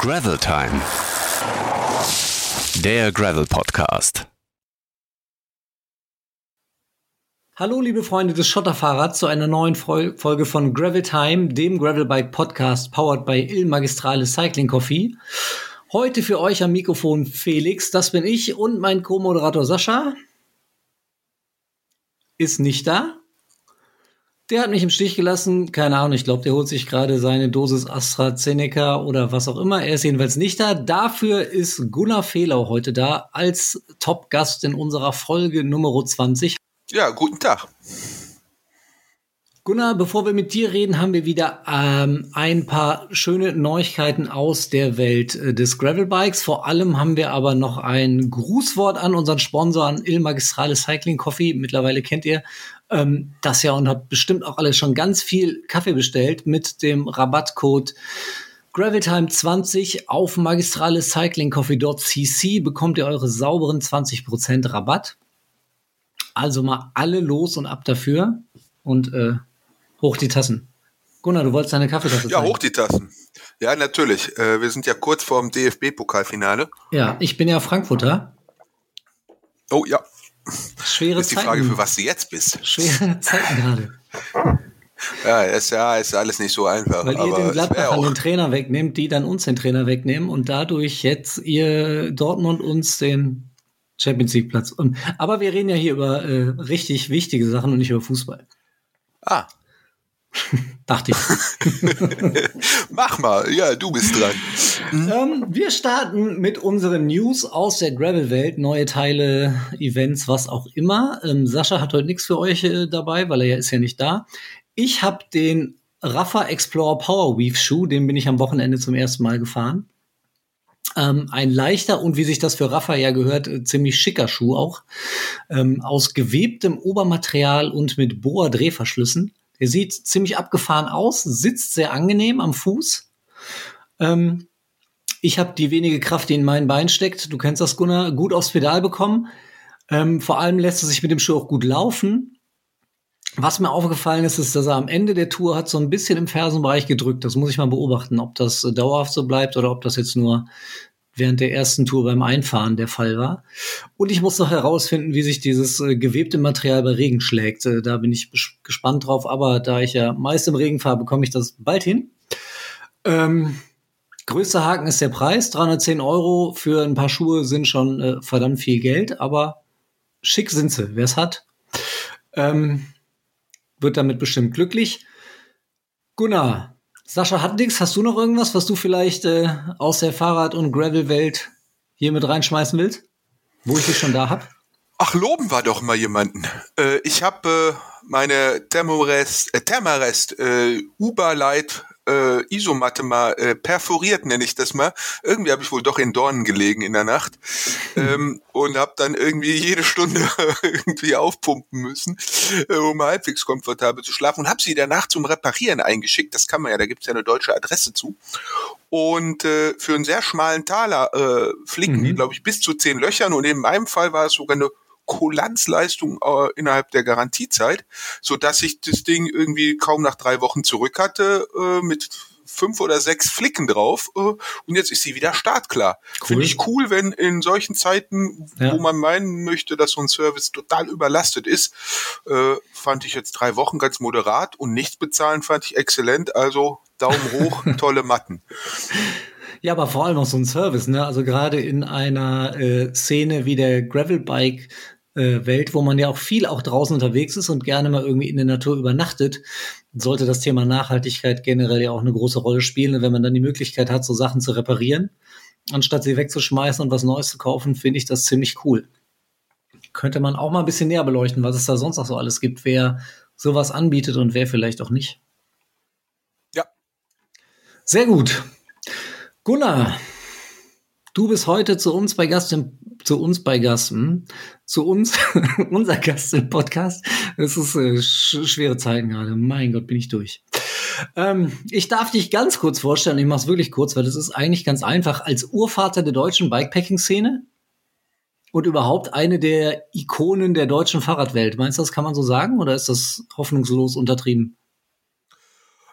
Gravel Time. Der Gravel Podcast. Hallo, liebe Freunde des Schotterfahrrads, zu einer neuen Folge von Gravel Time, dem Gravelbike Podcast, powered by Il Magistrale Cycling Coffee. Heute für euch am Mikrofon Felix, das bin ich und mein Co-Moderator Sascha ist nicht da. Der hat mich im Stich gelassen. Keine Ahnung, ich glaube, der holt sich gerade seine Dosis AstraZeneca oder was auch immer. Er ist jedenfalls nicht da. Dafür ist Gunnar Fehlau heute da als Top-Gast in unserer Folge Nummer 20. Ja, guten Tag. Gunnar, bevor wir mit dir reden, haben wir wieder ähm, ein paar schöne Neuigkeiten aus der Welt äh, des Gravelbikes. Vor allem haben wir aber noch ein Grußwort an unseren Sponsor, an Il Magistrale Cycling Coffee. Mittlerweile kennt ihr ähm, das ja und habt bestimmt auch alle schon ganz viel Kaffee bestellt mit dem Rabattcode Graveltime20 auf magistrale cyclingcoffee.cc bekommt ihr eure sauberen 20% Rabatt. Also mal alle los und ab dafür. Und äh, Hoch die Tassen. Gunnar, du wolltest deine Kaffeetasse Ja, hoch die Tassen. Ja, natürlich. Äh, wir sind ja kurz vor dem DFB-Pokalfinale. Ja, ich bin ja Frankfurter. Oh ja. Schwere ist die Frage, für was du jetzt bist. Schwere Zeiten gerade. Ja, ist ja ist alles nicht so einfach. Weil ihr den Gladbach den Trainer wegnehmt, die dann uns den Trainer wegnehmen und dadurch jetzt ihr Dortmund uns den Champions League Platz. Und, aber wir reden ja hier über äh, richtig wichtige Sachen und nicht über Fußball. Ah, Dachte ich. Mach mal, ja, du bist dran. Ähm, wir starten mit unseren News aus der Gravel-Welt, neue Teile, Events, was auch immer. Ähm, Sascha hat heute nichts für euch äh, dabei, weil er ja ist ja nicht da. Ich habe den Rafa Explorer Power Weave Schuh, den bin ich am Wochenende zum ersten Mal gefahren. Ähm, ein leichter und wie sich das für Rafa ja gehört, äh, ziemlich schicker Schuh auch. Ähm, aus gewebtem Obermaterial und mit Boa-Drehverschlüssen. Der sieht ziemlich abgefahren aus, sitzt sehr angenehm am Fuß. Ähm, ich habe die wenige Kraft, die in meinen Beinen steckt, du kennst das, Gunnar, gut aufs Pedal bekommen. Ähm, vor allem lässt es sich mit dem Schuh auch gut laufen. Was mir aufgefallen ist, ist, dass er am Ende der Tour hat so ein bisschen im Fersenbereich gedrückt. Das muss ich mal beobachten, ob das dauerhaft so bleibt oder ob das jetzt nur während der ersten Tour beim Einfahren der Fall war. Und ich muss noch herausfinden, wie sich dieses äh, gewebte Material bei Regen schlägt. Äh, da bin ich gespannt drauf, aber da ich ja meist im Regen fahre, bekomme ich das bald hin. Ähm, größter Haken ist der Preis. 310 Euro für ein paar Schuhe sind schon äh, verdammt viel Geld, aber schick sind sie. Wer es hat, ähm, wird damit bestimmt glücklich. Gunnar, Sascha hat. Hast du noch irgendwas, was du vielleicht äh, aus der Fahrrad- und Gravel-Welt hier mit reinschmeißen willst? Wo ich dich schon da hab? Ach, loben wir doch mal jemanden. Äh, ich habe äh, meine Thermarest, äh, Thermarest äh, Uberlight äh, Isomatte mal äh, perforiert, nenne ich das mal. Irgendwie habe ich wohl doch in Dornen gelegen in der Nacht ähm, und habe dann irgendwie jede Stunde irgendwie aufpumpen müssen, äh, um halbwegs komfortabel zu schlafen und habe sie danach zum Reparieren eingeschickt. Das kann man ja, da gibt es ja eine deutsche Adresse zu. Und äh, für einen sehr schmalen Taler äh, flicken mhm. die, glaube ich, bis zu zehn Löchern. Und in meinem Fall war es sogar eine Kulanzleistung äh, innerhalb der Garantiezeit, so dass ich das Ding irgendwie kaum nach drei Wochen zurück hatte äh, mit fünf oder sechs Flicken drauf äh, und jetzt ist sie wieder startklar. Cool. Finde ich cool, wenn in solchen Zeiten, ja. wo man meinen möchte, dass so ein Service total überlastet ist, äh, fand ich jetzt drei Wochen ganz moderat und nichts bezahlen fand ich exzellent. Also Daumen hoch, tolle Matten. Ja, aber vor allem auch so ein Service, ne? Also gerade in einer äh, Szene wie der Gravelbike äh, Welt, wo man ja auch viel auch draußen unterwegs ist und gerne mal irgendwie in der Natur übernachtet, sollte das Thema Nachhaltigkeit generell ja auch eine große Rolle spielen. Und wenn man dann die Möglichkeit hat, so Sachen zu reparieren, anstatt sie wegzuschmeißen und was Neues zu kaufen, finde ich das ziemlich cool. Könnte man auch mal ein bisschen näher beleuchten, was es da sonst noch so alles gibt, wer sowas anbietet und wer vielleicht auch nicht. Ja. Sehr gut. Gunnar, Du bist heute zu uns bei Gast im, zu uns bei Gast, hm? zu uns, unser Gast im Podcast. Es ist äh, sch schwere Zeiten gerade. Mein Gott, bin ich durch. Ähm, ich darf dich ganz kurz vorstellen. Ich mache es wirklich kurz, weil es ist eigentlich ganz einfach. Als Urvater der deutschen Bikepacking-Szene und überhaupt eine der Ikonen der deutschen Fahrradwelt. Meinst du, das kann man so sagen oder ist das hoffnungslos untertrieben?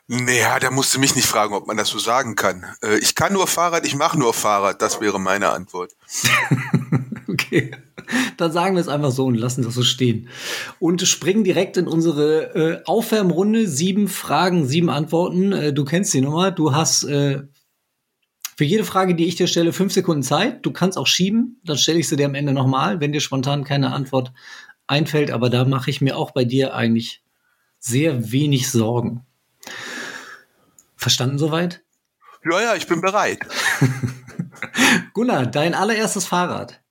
Naja, da musst du mich nicht fragen, ob man das so sagen kann. Äh, ich kann nur Fahrrad, ich mache nur Fahrrad. Das wäre meine Antwort. okay. Dann sagen wir es einfach so und lassen das so stehen. Und springen direkt in unsere äh, Aufwärmrunde. Sieben Fragen, sieben Antworten. Äh, du kennst die Nummer. Du hast äh, für jede Frage, die ich dir stelle, fünf Sekunden Zeit. Du kannst auch schieben. Dann stelle ich sie dir am Ende nochmal, wenn dir spontan keine Antwort einfällt. Aber da mache ich mir auch bei dir eigentlich sehr wenig Sorgen. Verstanden soweit? Ja, ja, ich bin bereit. Gunnar, dein allererstes Fahrrad.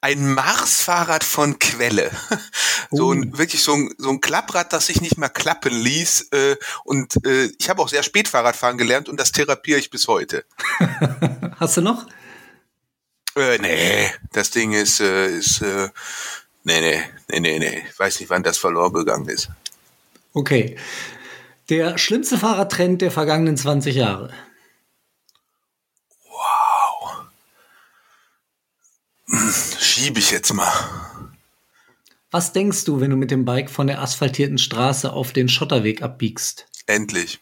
Ein Marsfahrrad von Quelle. So ein oh. wirklich so ein, so ein Klapprad, das sich nicht mehr klappen ließ. Äh, und äh, ich habe auch sehr spät Fahrradfahren gelernt und das therapiere ich bis heute. Hast du noch? Äh, nee, das Ding ist, äh, ist äh, nee, nee, nee, nee, nee. Ich weiß nicht, wann das verloren gegangen ist. Okay. Der schlimmste Fahrradtrend der vergangenen 20 Jahre. Wow. Schiebe ich jetzt mal. Was denkst du, wenn du mit dem Bike von der asphaltierten Straße auf den Schotterweg abbiegst? Endlich.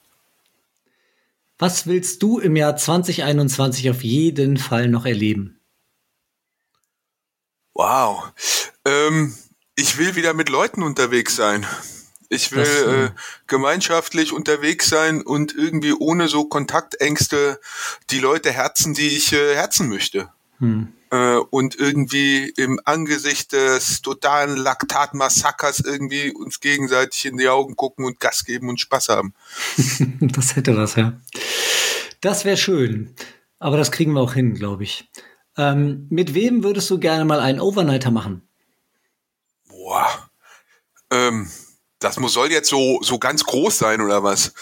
Was willst du im Jahr 2021 auf jeden Fall noch erleben? Wow. Ähm, ich will wieder mit Leuten unterwegs sein. Ich will das, äh, gemeinschaftlich unterwegs sein und irgendwie ohne so Kontaktängste die Leute herzen, die ich äh, herzen möchte. Hm. Äh, und irgendwie im Angesicht des totalen Laktatmassakers irgendwie uns gegenseitig in die Augen gucken und Gas geben und Spaß haben. das hätte was, ja. Das wäre schön. Aber das kriegen wir auch hin, glaube ich. Ähm, mit wem würdest du gerne mal einen Overnighter machen? Boah. Ähm, das muss, soll jetzt so, so ganz groß sein oder was?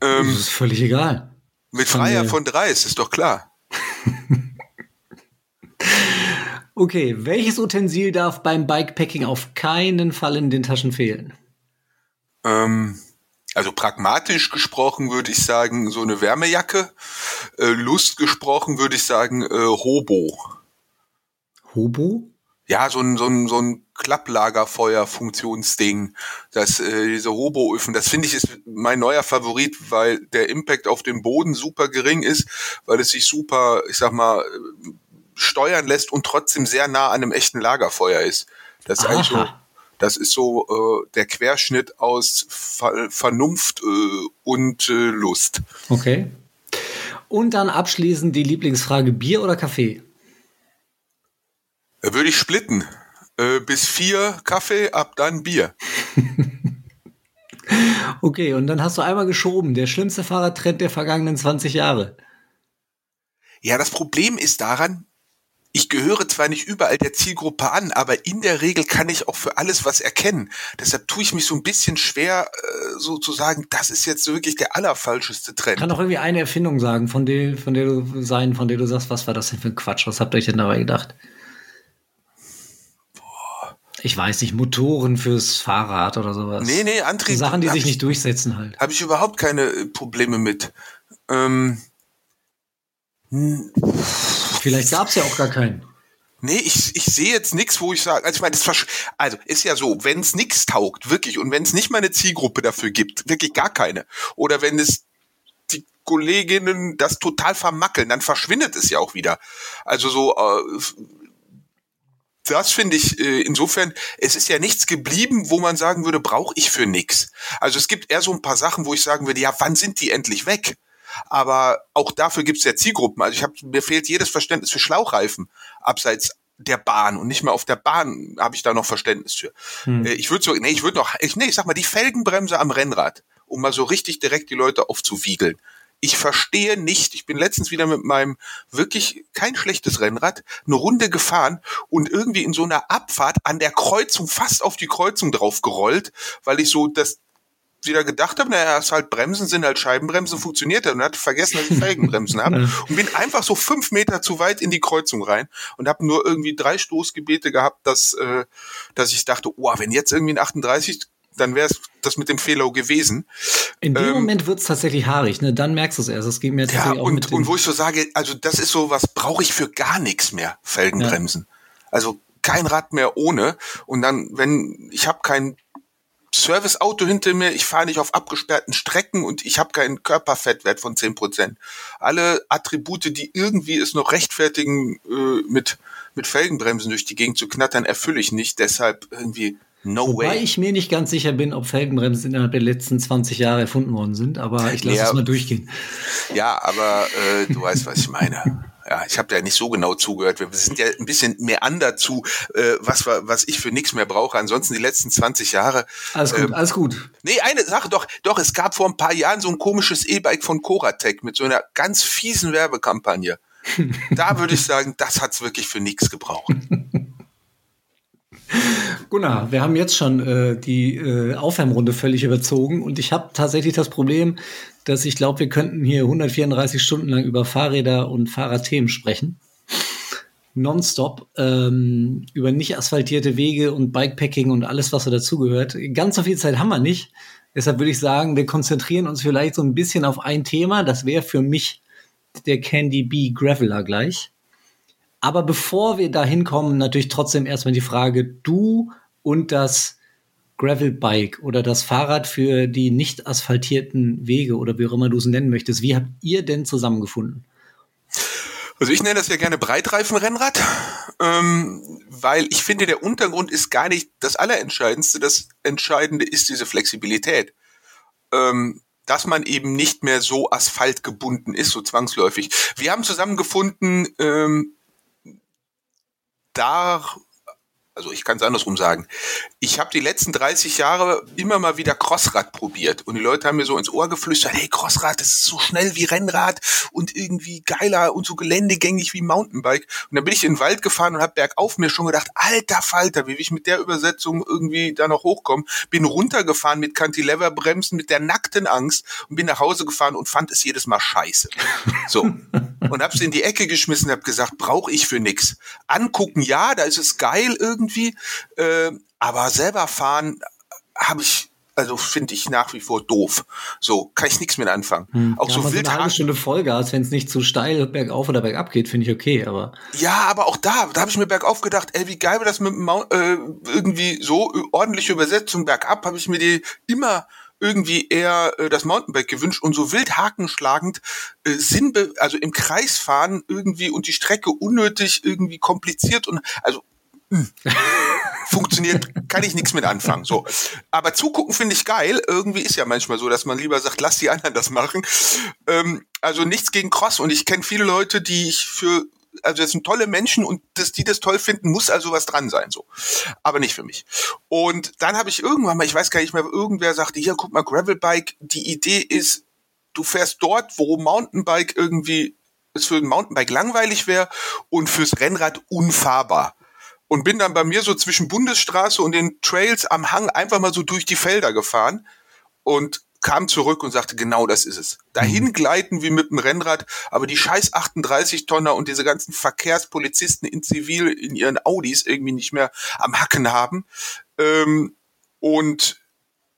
Ähm, das ist völlig egal. Mit Freier von Dreis, ist doch klar. okay, welches Utensil darf beim Bikepacking auf keinen Fall in den Taschen fehlen? Ähm, also pragmatisch gesprochen würde ich sagen, so eine Wärmejacke. Äh, Lust gesprochen würde ich sagen, äh, Hobo. Hobo? Ja, so ein, so ein, so ein Klapplagerfeuer-Funktionsding, das, äh, diese Robo-Öfen, das finde ich ist mein neuer Favorit, weil der Impact auf den Boden super gering ist, weil es sich super, ich sag mal, steuern lässt und trotzdem sehr nah an einem echten Lagerfeuer ist. Das ist Aha. eigentlich so, das ist so äh, der Querschnitt aus Ver Vernunft äh, und äh, Lust. Okay. Und dann abschließend die Lieblingsfrage: Bier oder Kaffee? Würde ich splitten. Äh, bis vier Kaffee, ab dann Bier. okay, und dann hast du einmal geschoben. Der schlimmste Fahrradtrend der vergangenen 20 Jahre. Ja, das Problem ist daran, ich gehöre zwar nicht überall der Zielgruppe an, aber in der Regel kann ich auch für alles was erkennen. Deshalb tue ich mich so ein bisschen schwer, äh, so zu sagen, das ist jetzt wirklich der allerfalscheste Trend. Ich kann doch irgendwie eine Erfindung sagen, von der, von der du sein, von der du sagst, was war das denn für ein Quatsch? Was habt ihr euch denn dabei gedacht? Ich weiß nicht, Motoren fürs Fahrrad oder sowas. Nee, nee, Antrieb. Sachen, die sich nicht durchsetzen halt. Habe ich überhaupt keine äh, Probleme mit. Ähm, Vielleicht gab es ja auch gar keinen. Nee, ich, ich sehe jetzt nichts, wo ich sage, also ich meine, das also ist ja so, wenn es nichts taugt, wirklich, und wenn es nicht mal eine Zielgruppe dafür gibt, wirklich gar keine, oder wenn es die Kolleginnen das total vermackeln, dann verschwindet es ja auch wieder. Also so äh, das finde ich äh, insofern, es ist ja nichts geblieben, wo man sagen würde, brauche ich für nix. Also es gibt eher so ein paar Sachen, wo ich sagen würde, ja, wann sind die endlich weg? Aber auch dafür gibt es ja Zielgruppen. Also ich habe mir fehlt jedes Verständnis für Schlauchreifen abseits der Bahn und nicht mehr auf der Bahn habe ich da noch Verständnis für. Hm. Äh, ich würde so, nee, ich würde noch, ich, nee, ich sag mal die Felgenbremse am Rennrad, um mal so richtig direkt die Leute aufzuwiegeln ich verstehe nicht. Ich bin letztens wieder mit meinem wirklich kein schlechtes Rennrad eine Runde gefahren und irgendwie in so einer Abfahrt an der Kreuzung fast auf die Kreuzung drauf gerollt, weil ich so das wieder gedacht habe, naja, es halt Bremsen sind halt Scheibenbremsen, funktioniert das und hatte vergessen, dass ich Felgenbremsen habe und bin einfach so fünf Meter zu weit in die Kreuzung rein und habe nur irgendwie drei Stoßgebete gehabt, dass, äh, dass ich dachte, oh, wenn jetzt irgendwie ein 38 dann wäre es das mit dem Fehler gewesen. In dem ähm, Moment wird es tatsächlich haarig, ne? Dann merkst du es erst. Das ging mir tatsächlich ja, und, auch mit und wo ich so sage, also das ist so, was brauche ich für gar nichts mehr, Felgenbremsen. Ja. Also kein Rad mehr ohne. Und dann, wenn, ich habe kein Serviceauto hinter mir, ich fahre nicht auf abgesperrten Strecken und ich habe keinen Körperfettwert von zehn Prozent. Alle Attribute, die irgendwie es noch rechtfertigen, äh, mit, mit Felgenbremsen durch die Gegend zu knattern, erfülle ich nicht. Deshalb irgendwie no Wobei way. ich mir nicht ganz sicher bin, ob Felgenbremsen innerhalb der letzten 20 Jahre erfunden worden sind, aber ich lasse Ja. es mal durchgehen. Ja, aber äh, du weißt, was ich meine. Ja, ich habe ja nicht so genau zugehört. Wir sind ja ein bisschen mehr an dazu, äh, was, was ich für nichts mehr brauche. Ansonsten die letzten 20 Jahre. Alles gut, Ähm, alles gut. Nee, eine Sache doch, doch, es gab vor ein paar Jahren so ein komisches E-Bike von Coratec mit so einer ganz fiesen Werbekampagne. da würde ich sagen, das hat's wirklich für nichts gebraucht. Gunnar, wir haben jetzt schon äh, die äh, Aufwärmrunde völlig überzogen und ich habe tatsächlich das Problem, dass ich glaube, wir könnten hier 134 Stunden lang über Fahrräder und Fahrradthemen sprechen. Nonstop ähm, über nicht asphaltierte Wege und Bikepacking und alles, was so dazugehört. Ganz so viel Zeit haben wir nicht. Deshalb würde ich sagen, wir konzentrieren uns vielleicht so ein bisschen auf ein Thema. Das wäre für mich der Candy Bee Graveler gleich. Aber bevor wir da hinkommen, natürlich trotzdem erstmal die Frage, du und das Gravelbike oder das Fahrrad für die nicht asphaltierten Wege oder wie auch immer du es nennen möchtest, wie habt ihr denn zusammengefunden? Also ich nenne das ja gerne Breitreifenrennrad, ähm, weil ich finde, der Untergrund ist gar nicht das Allerentscheidendste. Das Entscheidende ist diese Flexibilität. Ähm, dass man eben nicht mehr so asphaltgebunden ist, so zwangsläufig. Wir haben zusammengefunden, ähm, da, also ich kann es andersrum sagen, ich habe die letzten 30 Jahre immer mal wieder Crossrad probiert und die Leute haben mir so ins Ohr geflüstert, hey Crossrad, das ist so schnell wie Rennrad und irgendwie geiler und so geländegängig wie Mountainbike. Und dann bin ich in den Wald gefahren und habe bergauf mir schon gedacht, alter Falter, wie will ich mit der Übersetzung irgendwie da noch hochkommen? Bin runtergefahren mit Cantileverbremsen, mit der nackten Angst und bin nach Hause gefahren und fand es jedes Mal scheiße. So. Und hab's in die Ecke geschmissen, hab gesagt, brauche ich für nix. Angucken, ja, da ist es geil irgendwie, äh, aber selber fahren habe ich, also finde ich nach wie vor doof. So, kann ich nichts mit anfangen. Auch Ja, so mal so eine halbe. Stunde Vollgas, wenn es nicht zu steil bergauf oder bergab geht, finde ich okay, aber Ja, aber auch da, da habe ich mir bergauf gedacht, ey, wie geil wäre das mit äh, irgendwie so ordentliche Übersetzung bergab, habe ich mir die immer irgendwie eher äh, das Mountainbike gewünscht und so wild hakenschlagend äh, Sinnbe also im Kreis fahren irgendwie und die Strecke unnötig irgendwie kompliziert und also funktioniert, kann ich nichts mit anfangen. So, aber zugucken finde ich geil. Irgendwie ist ja manchmal so, dass man lieber sagt, lass die anderen das machen. Ähm, also nichts gegen Cross und ich kenne viele Leute, die ich für also das sind tolle Menschen und dass die das toll finden, muss also was dran sein, so. Aber nicht für mich. Und dann habe ich irgendwann mal, ich weiß gar nicht mehr, irgendwer sagte, hier, guck mal, Gravelbike, die Idee ist, du fährst dort, wo Mountainbike irgendwie, es für ein Mountainbike langweilig wäre und fürs Rennrad unfahrbar. Und bin dann bei mir so zwischen Bundesstraße und den Trails am Hang einfach mal so durch die Felder gefahren und kam zurück und sagte, genau das ist es. Dahin gleiten wie mit dem Rennrad, aber die scheiß 38 Tonner und diese ganzen Verkehrspolizisten in Zivil in ihren Audis irgendwie nicht mehr am Hacken haben. Ähm, und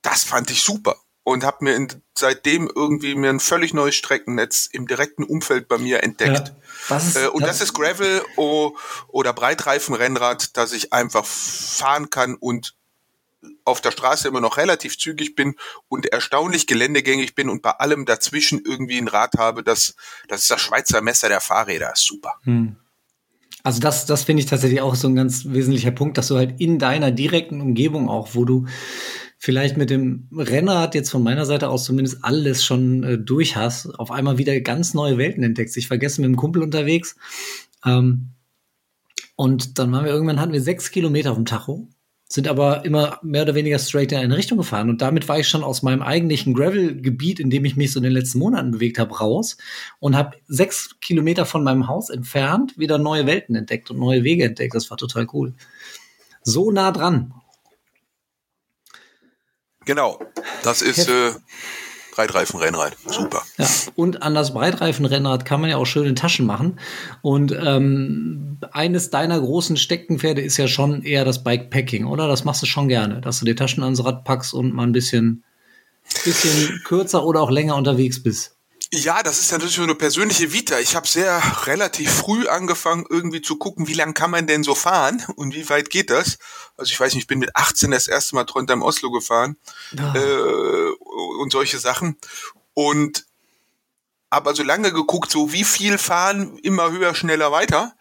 das fand ich super und habe mir in, seitdem irgendwie mir ein völlig neues Streckennetz im direkten Umfeld bei mir entdeckt. Ja. Was ist, Äh, und das ist Gravel o- oder Breitreifenrennrad, dass ich einfach fahren kann und auf der Straße immer noch relativ zügig bin und erstaunlich geländegängig bin und bei allem dazwischen irgendwie ein Rad habe, das, das ist das Schweizer Messer der Fahrräder, ist super. Also das, das finde ich tatsächlich auch so ein ganz wesentlicher Punkt, dass du halt in deiner direkten Umgebung auch, wo du vielleicht mit dem Rennrad jetzt von meiner Seite aus zumindest alles schon äh, durch hast, auf einmal wieder ganz neue Welten entdeckst. Ich vergesse mit einem Kumpel unterwegs. Ähm, und dann waren wir irgendwann, hatten wir sechs Kilometer auf dem Tacho, sind aber immer mehr oder weniger straight in eine Richtung gefahren. Und damit war ich schon aus meinem eigentlichen Gravel-Gebiet, in dem ich mich so in den letzten Monaten bewegt habe, raus und habe sechs Kilometer von meinem Haus entfernt wieder neue Welten entdeckt und neue Wege entdeckt. Das war total cool. So nah dran. Genau, das ist äh, Breitreifenrennrad, super. Ja. Und an das Breitreifenrennrad kann man ja auch schöne Taschen machen. Und ähm, eines deiner großen Steckenpferde ist ja schon eher das Bikepacking, oder? Das machst du schon gerne, dass du die Taschen ans Rad packst und mal ein bisschen, bisschen kürzer oder auch länger unterwegs bist. Ja, das ist natürlich so eine persönliche Vita. Ich habe sehr relativ früh angefangen, irgendwie zu gucken, wie lang kann man denn so fahren und wie weit geht das. Also ich weiß nicht, ich bin mit 18 das erste Mal Trondheim Oslo gefahren Ja. äh, und solche Sachen. Und habe also lange geguckt, so wie viel fahren, immer höher, schneller, weiter.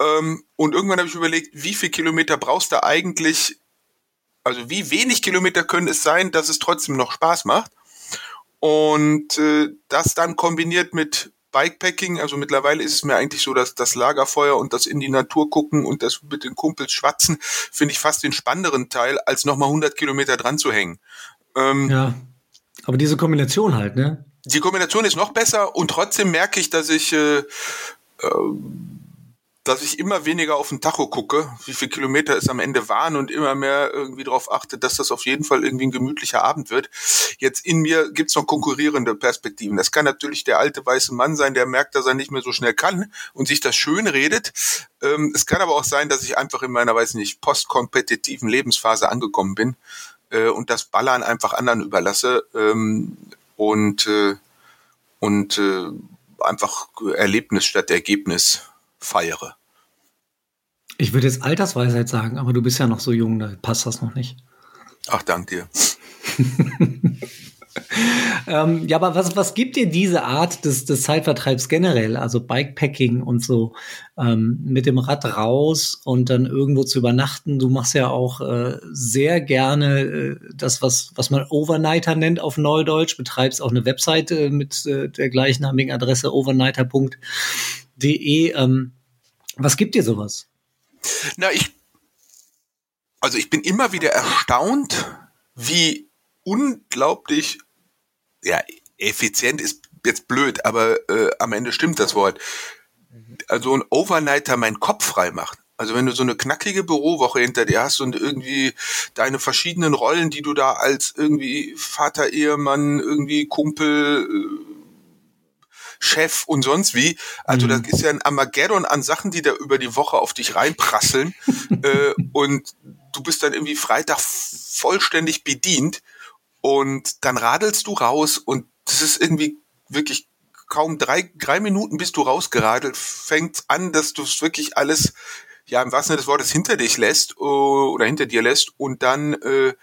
Ähm, und irgendwann habe ich überlegt, wie viel Kilometer brauchst du eigentlich, also wie wenig Kilometer können es sein, dass es trotzdem noch Spaß macht. Und äh, das dann kombiniert mit Bikepacking, also mittlerweile ist es mir eigentlich so, dass das Lagerfeuer und das in die Natur gucken und das mit den Kumpels schwatzen, finde ich fast den spannenderen Teil, als nochmal 100 Kilometer dran zu hängen. Ähm, Ja. Aber diese Kombination halt, ne? die Kombination ist noch besser und trotzdem merke ich, dass ich, äh, äh, dass ich immer weniger auf den Tacho gucke, wie viele Kilometer es am Ende waren und immer mehr irgendwie darauf achte, dass das auf jeden Fall irgendwie ein gemütlicher Abend wird. Jetzt in mir gibt's noch konkurrierende Perspektiven. Das kann natürlich der alte weiße Mann sein, der merkt, dass er nicht mehr so schnell kann und sich das schön redet. Ähm, es kann aber auch sein, dass ich einfach in meiner, weiß nicht, postkompetitiven Lebensphase angekommen bin äh, und das Ballern einfach anderen überlasse. Ähm, und äh, und äh, einfach Erlebnis statt Ergebnis feiere. Ich würde jetzt Altersweisheit sagen, aber du bist ja noch so jung, da passt das noch nicht. Ach, dank dir. Ähm, ja, aber was, was gibt dir diese Art des, des Zeitvertreibs generell? Also Bikepacking und so ähm, mit dem Rad raus und dann irgendwo zu übernachten. Du machst ja auch äh, sehr gerne äh, das, was, was man Overnighter nennt auf Neudeutsch, betreibst auch eine Webseite mit äh, der gleichnamigen Adresse overnighter.de. Ähm, was gibt dir sowas? Na, ich, also ich bin immer wieder erstaunt, wie unglaublich, ja, effizient ist jetzt blöd, aber äh, am Ende stimmt das Wort. Also ein Overnighter meinen Kopf frei macht. Also wenn du so eine knackige Bürowoche hinter dir hast und irgendwie deine verschiedenen Rollen, die du da als irgendwie Vater, Ehemann, irgendwie Kumpel, äh, Chef und sonst wie. Also Mhm. das ist ja ein Armageddon an Sachen, die da über die Woche auf dich reinprasseln. äh, und du bist dann irgendwie Freitag vollständig bedient und dann radelst du raus und das ist irgendwie wirklich kaum drei, drei Minuten bist du rausgeradelt, fängt an, dass du es wirklich alles, ja, im wahrsten Sinne des Wortes hinter dich lässt äh, oder hinter dir lässt und dann äh,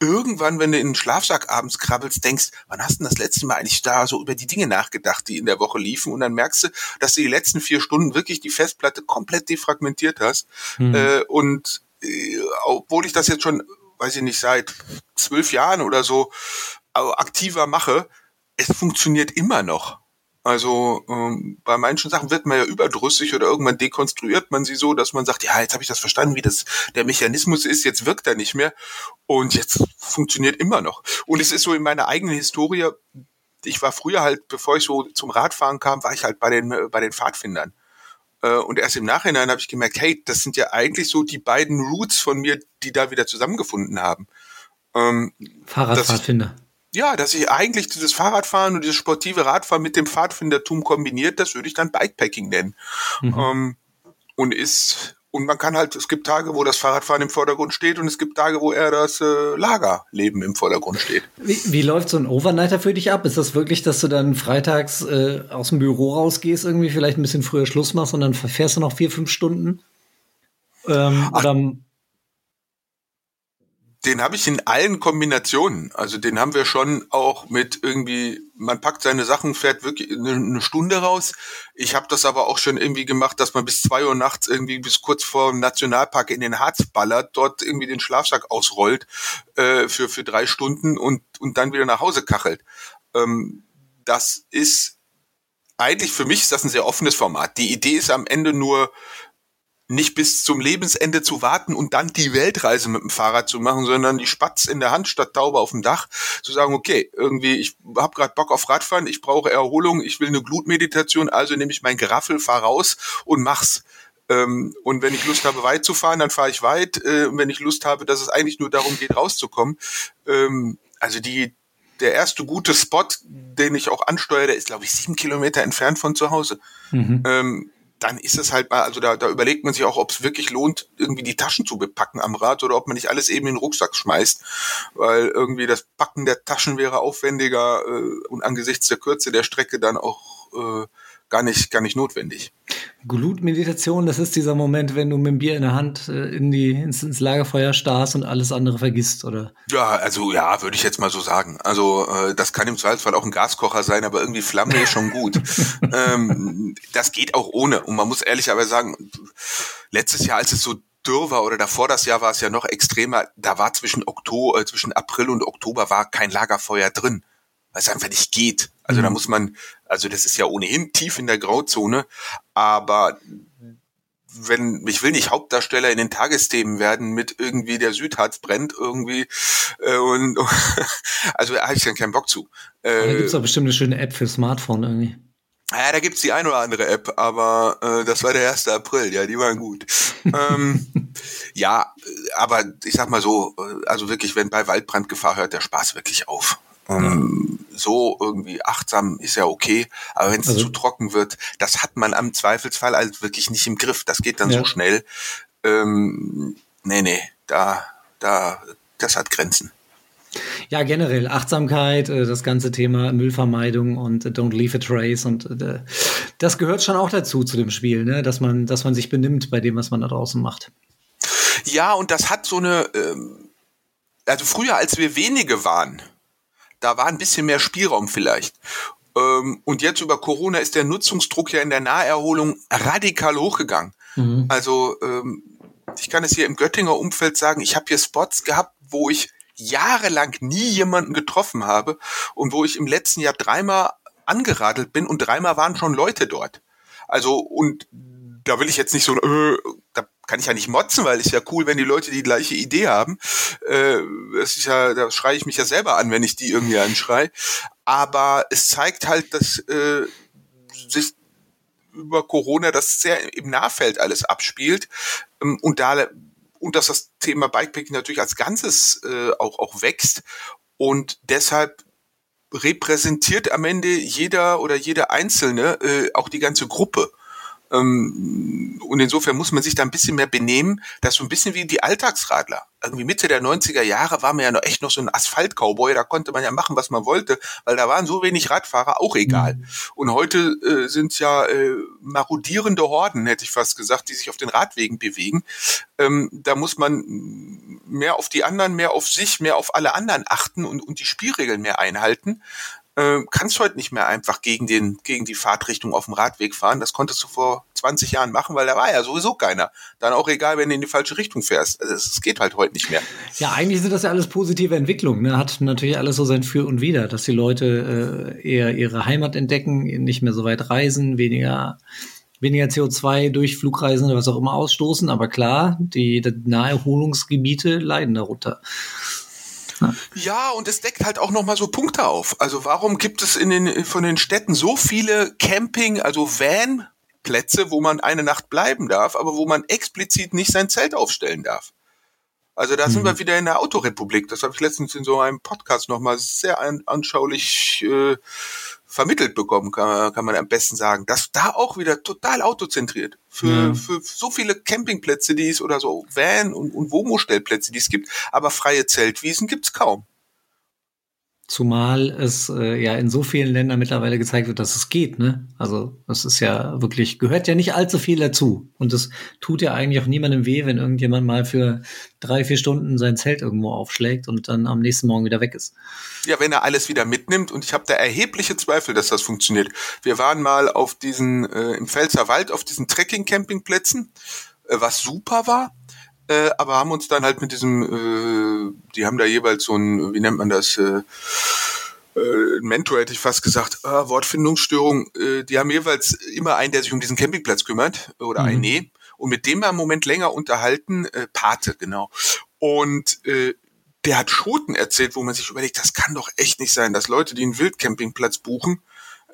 irgendwann, wenn du in den Schlafsack abends krabbelst, denkst, wann hast du denn das letzte Mal eigentlich da so über die Dinge nachgedacht, die in der Woche liefen und dann merkst du, dass du die letzten vier Stunden wirklich die Festplatte komplett defragmentiert hast Hm. äh, und äh, obwohl ich das jetzt schon, weiß ich nicht, seit zwölf Jahren oder so aktiver mache, es funktioniert immer noch. Also ähm, bei manchen Sachen wird man ja überdrüssig oder irgendwann dekonstruiert man sie so, dass man sagt, ja, jetzt habe ich das verstanden, wie das der Mechanismus ist, jetzt wirkt er nicht mehr und jetzt funktioniert immer noch. Und es ist so in meiner eigenen Historie, ich war früher halt, bevor ich so zum Radfahren kam, war ich halt bei den bei den Pfadfindern. Äh, Und erst im Nachhinein habe ich gemerkt, hey, das sind ja eigentlich so die beiden Roots von mir, die da wieder zusammengefunden haben. Ähm, Fahrradpfadfinder. Ja, dass ich eigentlich dieses Fahrradfahren und dieses sportive Radfahren mit dem Pfadfindertum kombiniert, das würde ich dann Bikepacking nennen. Mhm. Ähm, und ist, und man kann halt, es gibt Tage, wo das Fahrradfahren im Vordergrund steht und es gibt Tage, wo eher das äh, Lagerleben im Vordergrund steht. Wie, wie läuft so ein Overnighter für dich ab? Ist das wirklich, dass du dann freitags äh, aus dem Büro rausgehst, irgendwie vielleicht ein bisschen früher Schluss machst und dann verfährst du noch vier, fünf Stunden? Ähm, Ach. oder Den habe ich in allen Kombinationen. Also den haben wir schon auch mit irgendwie, man packt seine Sachen, fährt wirklich eine, Stunde raus. Ich habe das aber auch schon irgendwie gemacht, dass man bis zwei Uhr nachts irgendwie bis kurz vor dem Nationalpark in den Harz ballert, dort irgendwie den Schlafsack ausrollt äh, für, für drei Stunden und, und dann wieder nach Hause kachelt. Ähm, das ist eigentlich für mich ist das ein sehr offenes Format. Die Idee ist am Ende nur, nicht bis zum Lebensende zu warten und dann die Weltreise mit dem Fahrrad zu machen, sondern die Spatz in der Hand statt Taube auf dem Dach, zu sagen, okay, irgendwie, ich habe gerade Bock auf Radfahren, ich brauche Erholung, ich will eine Glutmeditation, also nehme ich mein Geraffel, fahr raus und mach's. Ähm, und wenn ich Lust habe, weit zu fahren, dann fahre ich weit. Äh, und wenn ich Lust habe, dass es eigentlich nur darum geht, rauszukommen. Ähm, also die, der erste gute Spot, den ich auch ansteuere, der ist, glaube ich, sieben Kilometer entfernt von zu Hause. Mhm. Ähm, dann ist es halt mal, also da, da überlegt man sich auch, ob es wirklich lohnt, irgendwie die Taschen zu bepacken am Rad oder ob man nicht alles eben in den Rucksack schmeißt, weil irgendwie das Packen der Taschen wäre aufwendiger äh, und angesichts der Kürze der Strecke dann auch äh, gar nicht, gar nicht notwendig. Glutmeditation, das ist dieser Moment, wenn du mit dem Bier in der Hand äh, in die, ins, ins Lagerfeuer starrst und alles andere vergisst, oder? Ja, also ja, würde ich jetzt mal so sagen. Also äh, das kann im Zweifelsfall auch ein Gaskocher sein, aber irgendwie Flamme ist schon gut. ähm, das geht auch ohne. Und man muss ehrlicherweise sagen, letztes Jahr, als es so dürr war oder davor das Jahr war es ja noch extremer, da war zwischen Oktober, äh, zwischen April und Oktober war kein Lagerfeuer drin weil es einfach nicht geht. Also mhm. da muss man, also das ist ja ohnehin tief in der Grauzone, aber wenn ich will nicht Hauptdarsteller in den Tagesthemen werden mit irgendwie der Südharz brennt irgendwie äh, und also da habe ich dann keinen Bock zu. Äh, da gibt's doch bestimmt eine schöne App für Smartphone irgendwie. Ja, da gibt's die ein oder andere App, aber äh, das war der 1. April, ja, die waren gut. ähm, ja, aber ich sag mal so, äh, also wirklich, wenn bei Waldbrandgefahr hört der Spaß wirklich auf. Ähm, ja. So irgendwie achtsam ist ja okay, aber wenn es also, zu trocken wird, das hat man am Zweifelsfall also wirklich nicht im Griff. Das geht dann ja. so schnell. Ähm, nee, nee, da, da, das hat Grenzen. Ja, generell Achtsamkeit, äh, das ganze Thema Müllvermeidung und Don't Leave a Trace und äh, das gehört schon auch dazu zu dem Spiel, ne? dass man, dass man sich benimmt bei dem, was man da draußen macht. Ja, und das hat so eine, ähm, also früher, als wir wenige waren, da war ein bisschen mehr Spielraum vielleicht. Ähm, und jetzt über Corona ist der Nutzungsdruck ja in der Naherholung radikal hochgegangen. Mhm. Also ähm, ich kann es hier im Göttinger Umfeld sagen, ich habe hier Spots gehabt, wo ich jahrelang nie jemanden getroffen habe und wo ich im letzten Jahr dreimal angeradelt bin und dreimal waren schon Leute dort. Also und da will ich jetzt nicht so, äh, da kann ich ja nicht motzen, weil es ist ja cool, wenn die Leute die gleiche Idee haben. Äh, das ist ja, da schreie ich mich ja selber an, wenn ich die irgendwie anschrei. Aber es zeigt halt, dass äh, sich über Corona das sehr im Nahfeld alles abspielt ähm, und da und dass das Thema Bikepacking natürlich als Ganzes äh, auch auch wächst und deshalb repräsentiert am Ende jeder oder jeder Einzelne äh, auch die ganze Gruppe. Ähm, und insofern muss man sich da ein bisschen mehr benehmen. Das ist so ein bisschen wie die Alltagsradler. Irgendwie Mitte der 90er Jahre war man ja noch echt noch so ein Asphalt-Cowboy. Da konnte man ja machen, was man wollte, weil da waren so wenig Radfahrer, auch egal. Mhm. Und heute äh, sind ja äh, marodierende Horden, hätte ich fast gesagt, die sich auf den Radwegen bewegen. Ähm, da muss man mehr auf die anderen, mehr auf sich, mehr auf alle anderen achten und, und die Spielregeln mehr einhalten äh, kannst heute nicht mehr einfach gegen den gegen die Fahrtrichtung auf dem Radweg fahren. Das konntest du vor 20 Jahren machen, weil da war ja sowieso keiner. Dann auch egal, wenn du in die falsche Richtung fährst. Also es geht halt heute nicht mehr. Ja, eigentlich sind das ja alles positive Entwicklungen. Ne? Hat natürlich alles so sein Für und Wider, dass die Leute äh, eher ihre Heimat entdecken, nicht mehr so weit reisen, weniger weniger CO2 durch Flugreisen oder was auch immer ausstoßen. Aber klar, die, die Naherholungsgebiete leiden darunter. Ja, und es deckt halt auch nochmal so Punkte auf. Also warum gibt es in den, von den Städten so viele Camping, also Van Plätze, wo man eine Nacht bleiben darf, aber wo man explizit nicht sein Zelt aufstellen darf? Also da mhm. sind wir wieder in der Autorepublik. Das habe ich letztens in so einem Podcast nochmal sehr anschaulich äh, vermittelt bekommen, kann, kann man am besten sagen. Das da auch wieder total autozentriert. Für, ja. für so viele Campingplätze, die es oder so Van- und, und Womo-Stellplätze, die es gibt, aber freie Zeltwiesen gibt's kaum. Zumal es äh, ja in so vielen Ländern mittlerweile gezeigt wird, dass es geht, ne? Also das ist ja wirklich, gehört ja nicht allzu viel dazu. Und es tut ja eigentlich auch niemandem weh, wenn irgendjemand mal für drei, vier Stunden sein Zelt irgendwo aufschlägt und dann am nächsten Morgen wieder weg ist. Ja, wenn er alles wieder mitnimmt und ich habe da erhebliche Zweifel, dass das funktioniert. Wir waren mal auf diesen, äh, im Pfälzer Wald, auf diesen Trekking-Campingplätzen, äh, was super war äh, aber haben uns dann halt mit diesem, äh, die haben da jeweils so ein, wie nennt man das, äh, äh, Mentor hätte ich fast gesagt, äh, Wortfindungsstörung, äh, die haben jeweils immer einen, der sich um diesen Campingplatz kümmert oder mhm. eine und mit dem wir einen Moment länger unterhalten, äh, Pate, genau. Und äh, der hat Schoten erzählt, wo man sich überlegt, das kann doch echt nicht sein, dass Leute, die einen Wildcampingplatz buchen,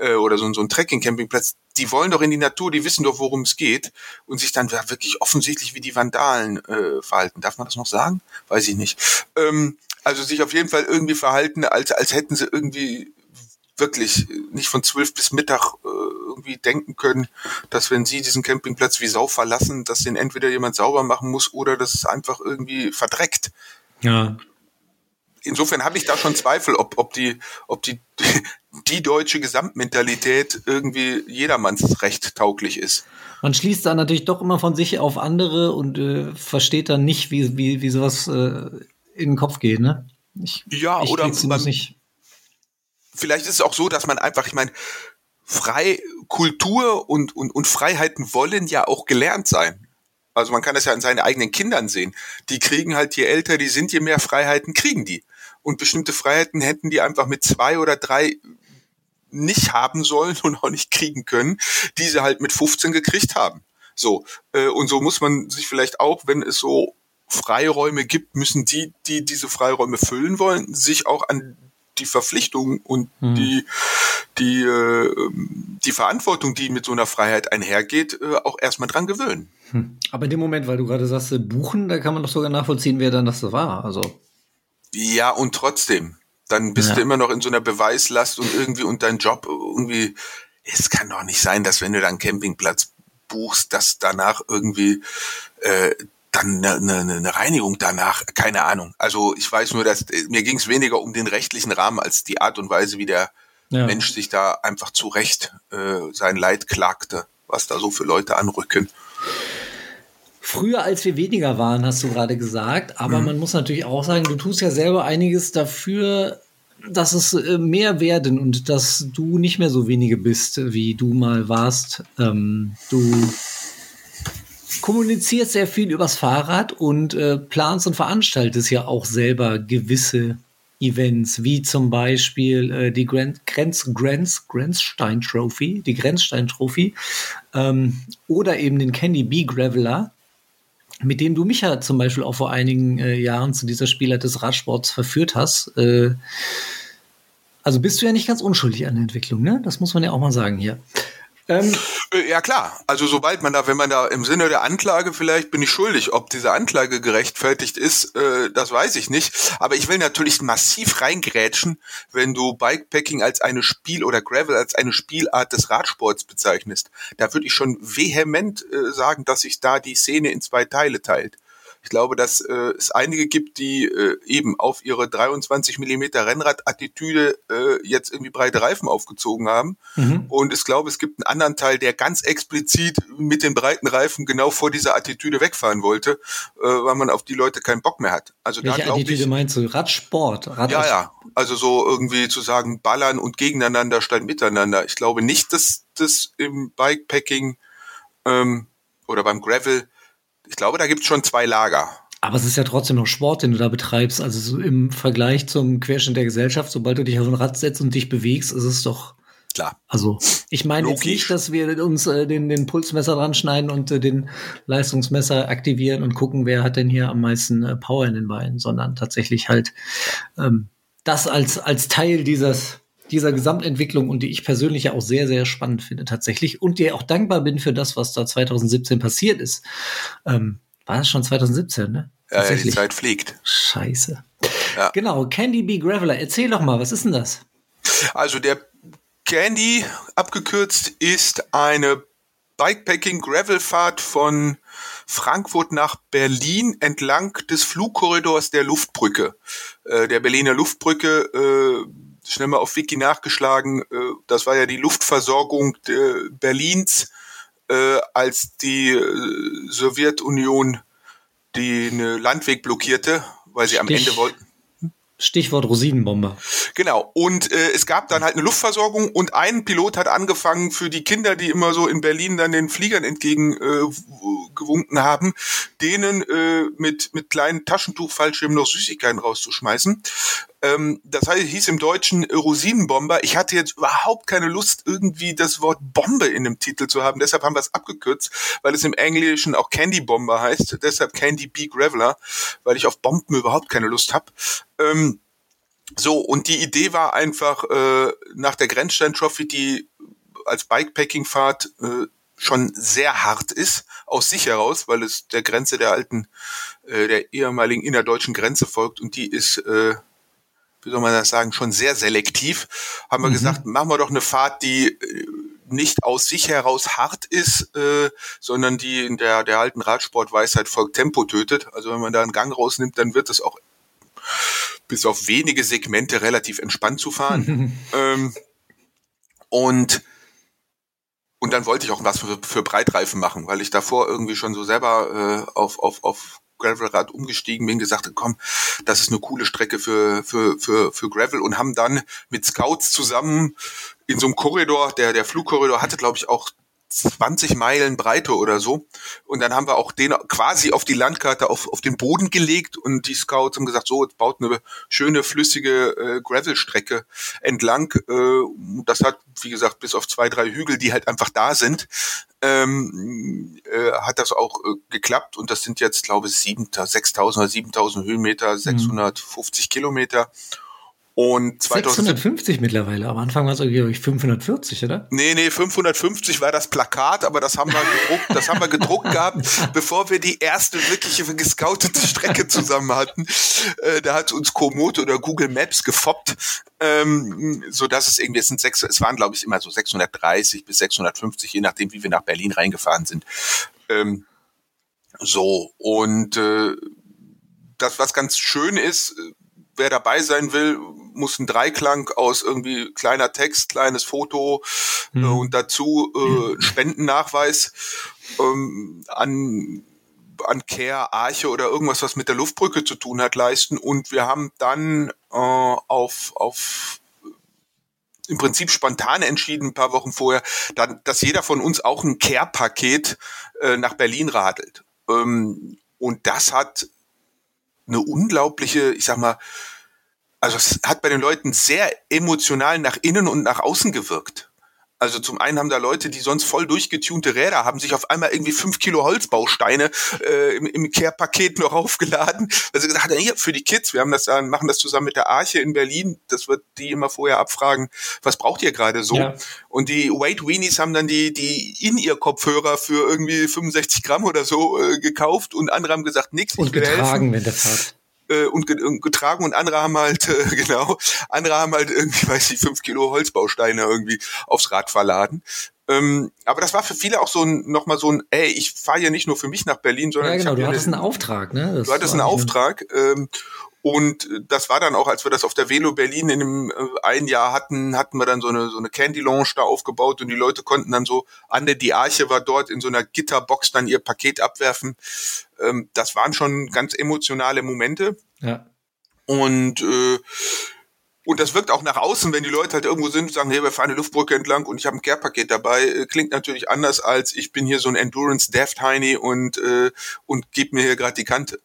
äh, oder so, so ein Trekking-Campingplatz, die wollen doch in die Natur, die wissen doch, worum es geht und sich dann wirklich offensichtlich wie die Vandalen äh, verhalten. Darf man das noch sagen? Weiß ich nicht. Ähm, also sich auf jeden Fall irgendwie verhalten, als, als hätten sie irgendwie wirklich nicht von zwölf bis Mittag äh, irgendwie denken können, dass wenn sie diesen Campingplatz wie Sau verlassen, dass den entweder jemand sauber machen muss oder dass es einfach irgendwie verdreckt. Ja. Insofern habe ich da schon Zweifel, ob, ob die, ob die, die, deutsche Gesamtmentalität irgendwie jedermanns Recht tauglich ist. Man schließt da natürlich doch immer von sich auf andere und äh, versteht dann nicht, wie, wie, wie sowas äh, in den Kopf geht, ne? Ich, ja, ich oder man, nicht. vielleicht ist es auch so, dass man einfach, ich meine, frei Kultur und, und, und Freiheiten wollen ja auch gelernt sein. Also man kann das ja an seinen eigenen Kindern sehen. Die kriegen halt, je älter die sind, je mehr Freiheiten kriegen die. Und bestimmte Freiheiten hätten die einfach mit zwei oder drei nicht haben sollen und auch nicht kriegen können, die sie halt mit 15 gekriegt haben. So, äh, und so muss man sich vielleicht auch, wenn es so Freiräume gibt, müssen die, die diese Freiräume füllen wollen, sich auch an die Verpflichtung und hm. die, die, äh, die Verantwortung, die mit so einer Freiheit einhergeht, äh, auch erstmal dran gewöhnen. Hm. Aber in dem Moment, weil du gerade sagst, buchen, da kann man doch sogar nachvollziehen, wer dann das war. Also. Ja, und trotzdem. Dann bist ja. du immer noch in so einer Beweislast und irgendwie und dein Job irgendwie. Es kann doch nicht sein, dass wenn du dann einen Campingplatz buchst, dass danach irgendwie äh, dann eine, eine, eine Reinigung danach, keine Ahnung. Also ich weiß nur, dass mir ging es weniger um den rechtlichen Rahmen als die Art und Weise, wie der ja. Mensch sich da einfach zurecht äh, sein Leid klagte, was da so für Leute anrücken. Früher, als wir weniger waren, hast du gerade gesagt, aber mhm. man muss natürlich auch sagen, du tust ja selber einiges dafür, dass es äh, mehr werden und dass du nicht mehr so wenige bist, wie du mal warst. Ähm, du kommunizierst sehr viel übers Fahrrad und äh, planst und veranstaltest ja auch selber gewisse Events, wie zum Beispiel äh, die Grenz, Grenz, Grenz, Grenzstein Trophy, die Grenzstein Trophy, ähm, oder eben den Candy Bee Graveler, mit dem du mich ja zum Beispiel auch vor einigen äh, Jahren zu dieser Spieler des Radsports verführt hast. Äh, also bist du ja nicht ganz unschuldig an der Entwicklung, ne? Das muss man ja auch mal sagen hier. Ähm, äh, ja klar, also sobald man da, wenn man da im Sinne der Anklage vielleicht bin ich schuldig, ob diese Anklage gerechtfertigt ist, äh, das weiß ich nicht. Aber ich will natürlich massiv reingrätschen, wenn du Bikepacking als eine Spiel- oder Gravel als eine Spielart des Radsports bezeichnest. Da würde ich schon vehement äh, sagen, dass sich da die Szene in zwei Teile teilt. Ich glaube, dass äh, es einige gibt, die äh, eben auf ihre 23 Millimeter Rennrad-Attitüde äh, jetzt irgendwie breite Reifen aufgezogen haben. Mhm. Und ich glaube, es gibt einen anderen Teil, der ganz explizit mit den breiten Reifen genau vor dieser Attitüde wegfahren wollte, äh, weil man auf die Leute keinen Bock mehr hat. Also Welche da Attitüde ich, meinst du? Radsport? Rad ja, ja. Also so irgendwie zu sagen, ballern und gegeneinander statt miteinander. Ich glaube nicht, dass das im Bikepacking ähm, oder beim Gravel ich glaube, da gibt es schon zwei Lager. Aber es ist ja trotzdem noch Sport, den du da betreibst. Also so im Vergleich zum Querschnitt der Gesellschaft, sobald du dich auf ein Rad setzt und dich bewegst, ist es doch klar. Also ich meine jetzt nicht, dass wir uns äh, den, den Pulsmesser dran schneiden und äh, den Leistungsmesser aktivieren und gucken, wer hat denn hier am meisten äh, Power in den Beinen, sondern tatsächlich halt ähm, das als, als Teil dieses dieser Gesamtentwicklung und die ich persönlich ja auch sehr, sehr spannend finde tatsächlich und dir auch dankbar bin für das, was da 2017 passiert ist. Ähm, war das schon 2017, ne? Ja, ja, die Zeit fliegt. Scheiße. Ja. Genau, Candy Bee Graveler, erzähl doch mal, was ist denn das? Also der Candy, abgekürzt, ist eine Bikepacking-Gravelfahrt von Frankfurt nach Berlin entlang des Flugkorridors der Luftbrücke. Äh, der Berliner Luftbrücke äh, schnell mal auf Wiki nachgeschlagen, äh, das war ja die Luftversorgung äh, Berlins, äh, als die Sowjetunion den Landweg blockierte, weil sie Stich. am Ende wollten. Stichwort Rosinenbomber. Genau. Und äh, es gab dann halt eine Luftversorgung und ein Pilot hat angefangen für die Kinder, die immer so in Berlin dann den Fliegern entgegen äh, haben, denen äh, mit mit kleinen Taschentuchfallschirmen noch Süßigkeiten rauszuschmeißen. Ähm, das heißt, hieß im Deutschen Rosinenbomber. Ich hatte jetzt überhaupt keine Lust, irgendwie das Wort Bombe in dem Titel zu haben. Deshalb haben wir es abgekürzt, weil es im Englischen auch Candy Bomber heißt. Deshalb Candy Bee Graveler, weil ich auf Bomben überhaupt keine Lust habe. Ähm, so, und die Idee war einfach, äh, nach der Grenzstein Trophy, die als Bikepacking-Fahrt äh, schon sehr hart ist, aus sich heraus, weil es der Grenze der alten, äh, der ehemaligen innerdeutschen Grenze folgt und die ist äh, wie soll man das sagen, schon sehr selektiv, haben wir mhm. gesagt, machen wir doch eine Fahrt, die, nicht aus sich heraus hart ist, äh, sondern die in der, der alten Radsportweisheit folgt Tempo tötet. Also wenn man da einen Gang rausnimmt, dann wird es auch bis auf wenige Segmente relativ entspannt zu fahren. ähm, und und dann wollte ich auch was für, für Breitreifen machen, weil ich davor irgendwie schon so selber äh, auf, auf, auf Gravelrad umgestiegen bin, gesagt, komm, das ist eine coole Strecke für, für, für, für Gravel und haben dann mit Scouts zusammen in so einem Korridor, der, der Flugkorridor hatte, glaube ich, auch 20 Meilen Breite oder so. Und dann haben wir auch den quasi auf die Landkarte auf, auf den Boden gelegt und die Scouts haben gesagt, so, jetzt baut eine schöne, flüssige äh, Gravelstrecke entlang. Äh, das hat, wie gesagt, bis auf zwei, drei Hügel, die halt einfach da sind, ähm, äh, hat das auch äh, geklappt. Und das sind jetzt, glaube ich, 6.000 oder 7.000 Höhenmeter, 650 mhm. Kilometer. Und 650 mittlerweile. Am Anfang war es irgendwie 540, oder? Nee, nee, 550 war das Plakat, aber das haben wir gedruckt, das haben wir gedruckt gehabt, bevor wir die erste wirkliche gescoutete Strecke zusammen hatten. Äh, da hat uns Komoot oder Google Maps gefoppt, ähm, so dass es irgendwie, es sind sechs, es waren glaube ich immer so 630 bis 650, je nachdem, wie wir nach Berlin reingefahren sind. Ähm, so, und äh, das, was ganz schön ist, wer dabei sein will, muss ein Dreiklang aus irgendwie kleiner Text, kleines Foto mhm. äh, und dazu äh, Spendennachweis ähm, an an Care, Arche oder irgendwas, was mit der Luftbrücke zu tun hat, leisten. Und wir haben dann äh, auf, auf im Prinzip spontan entschieden, ein paar Wochen vorher, dann, dass jeder von uns auch ein Care-Paket äh, nach Berlin radelt. Ähm, und das hat eine unglaubliche, ich sag mal, also es hat bei den Leuten sehr emotional nach innen und nach außen gewirkt. Also zum einen haben da Leute, die sonst voll durchgetunte Räder haben, sich auf einmal irgendwie fünf Kilo Holzbausteine äh, im, im Care-Paket noch aufgeladen. Also gesagt, hier für die Kids, wir haben das dann, machen das zusammen mit der Arche in Berlin. Das wird die immer vorher abfragen, was braucht ihr gerade so? Ja. Und die Weight Weenies haben dann die die in ihr Kopfhörer für irgendwie 65 Gramm oder so äh, gekauft und andere haben gesagt, nix. Und getragen, wenn der Fahrt äh, und getragen und andere haben halt, äh, genau, andere haben halt irgendwie, weiß ich, fünf Kilo Holzbausteine irgendwie aufs Rad verladen. Ähm, aber das war für viele auch so ein, nochmal so ein, ey, ich fahre ja nicht nur für mich nach Berlin, sondern ja, genau, du hattest eine, einen Auftrag, ne? Das du hattest einen Auftrag. Ähm, und das war dann auch, als wir das auf der Velo Berlin in einem äh, ein Jahr hatten, hatten wir dann so eine so eine Candy Lounge da aufgebaut und die Leute konnten dann so an der die Arche war dort in so einer Gitterbox dann ihr Paket abwerfen. Ähm, das waren schon ganz emotionale Momente. Ja. Und äh, und das wirkt auch nach außen, wenn die Leute halt irgendwo sind und sagen, hey, wir fahren eine Luftbrücke entlang und ich habe ein Care-Paket dabei. Äh, klingt natürlich anders als ich bin hier so ein Endurance Death Heini und und, äh, und gib mir hier gerade die Kante.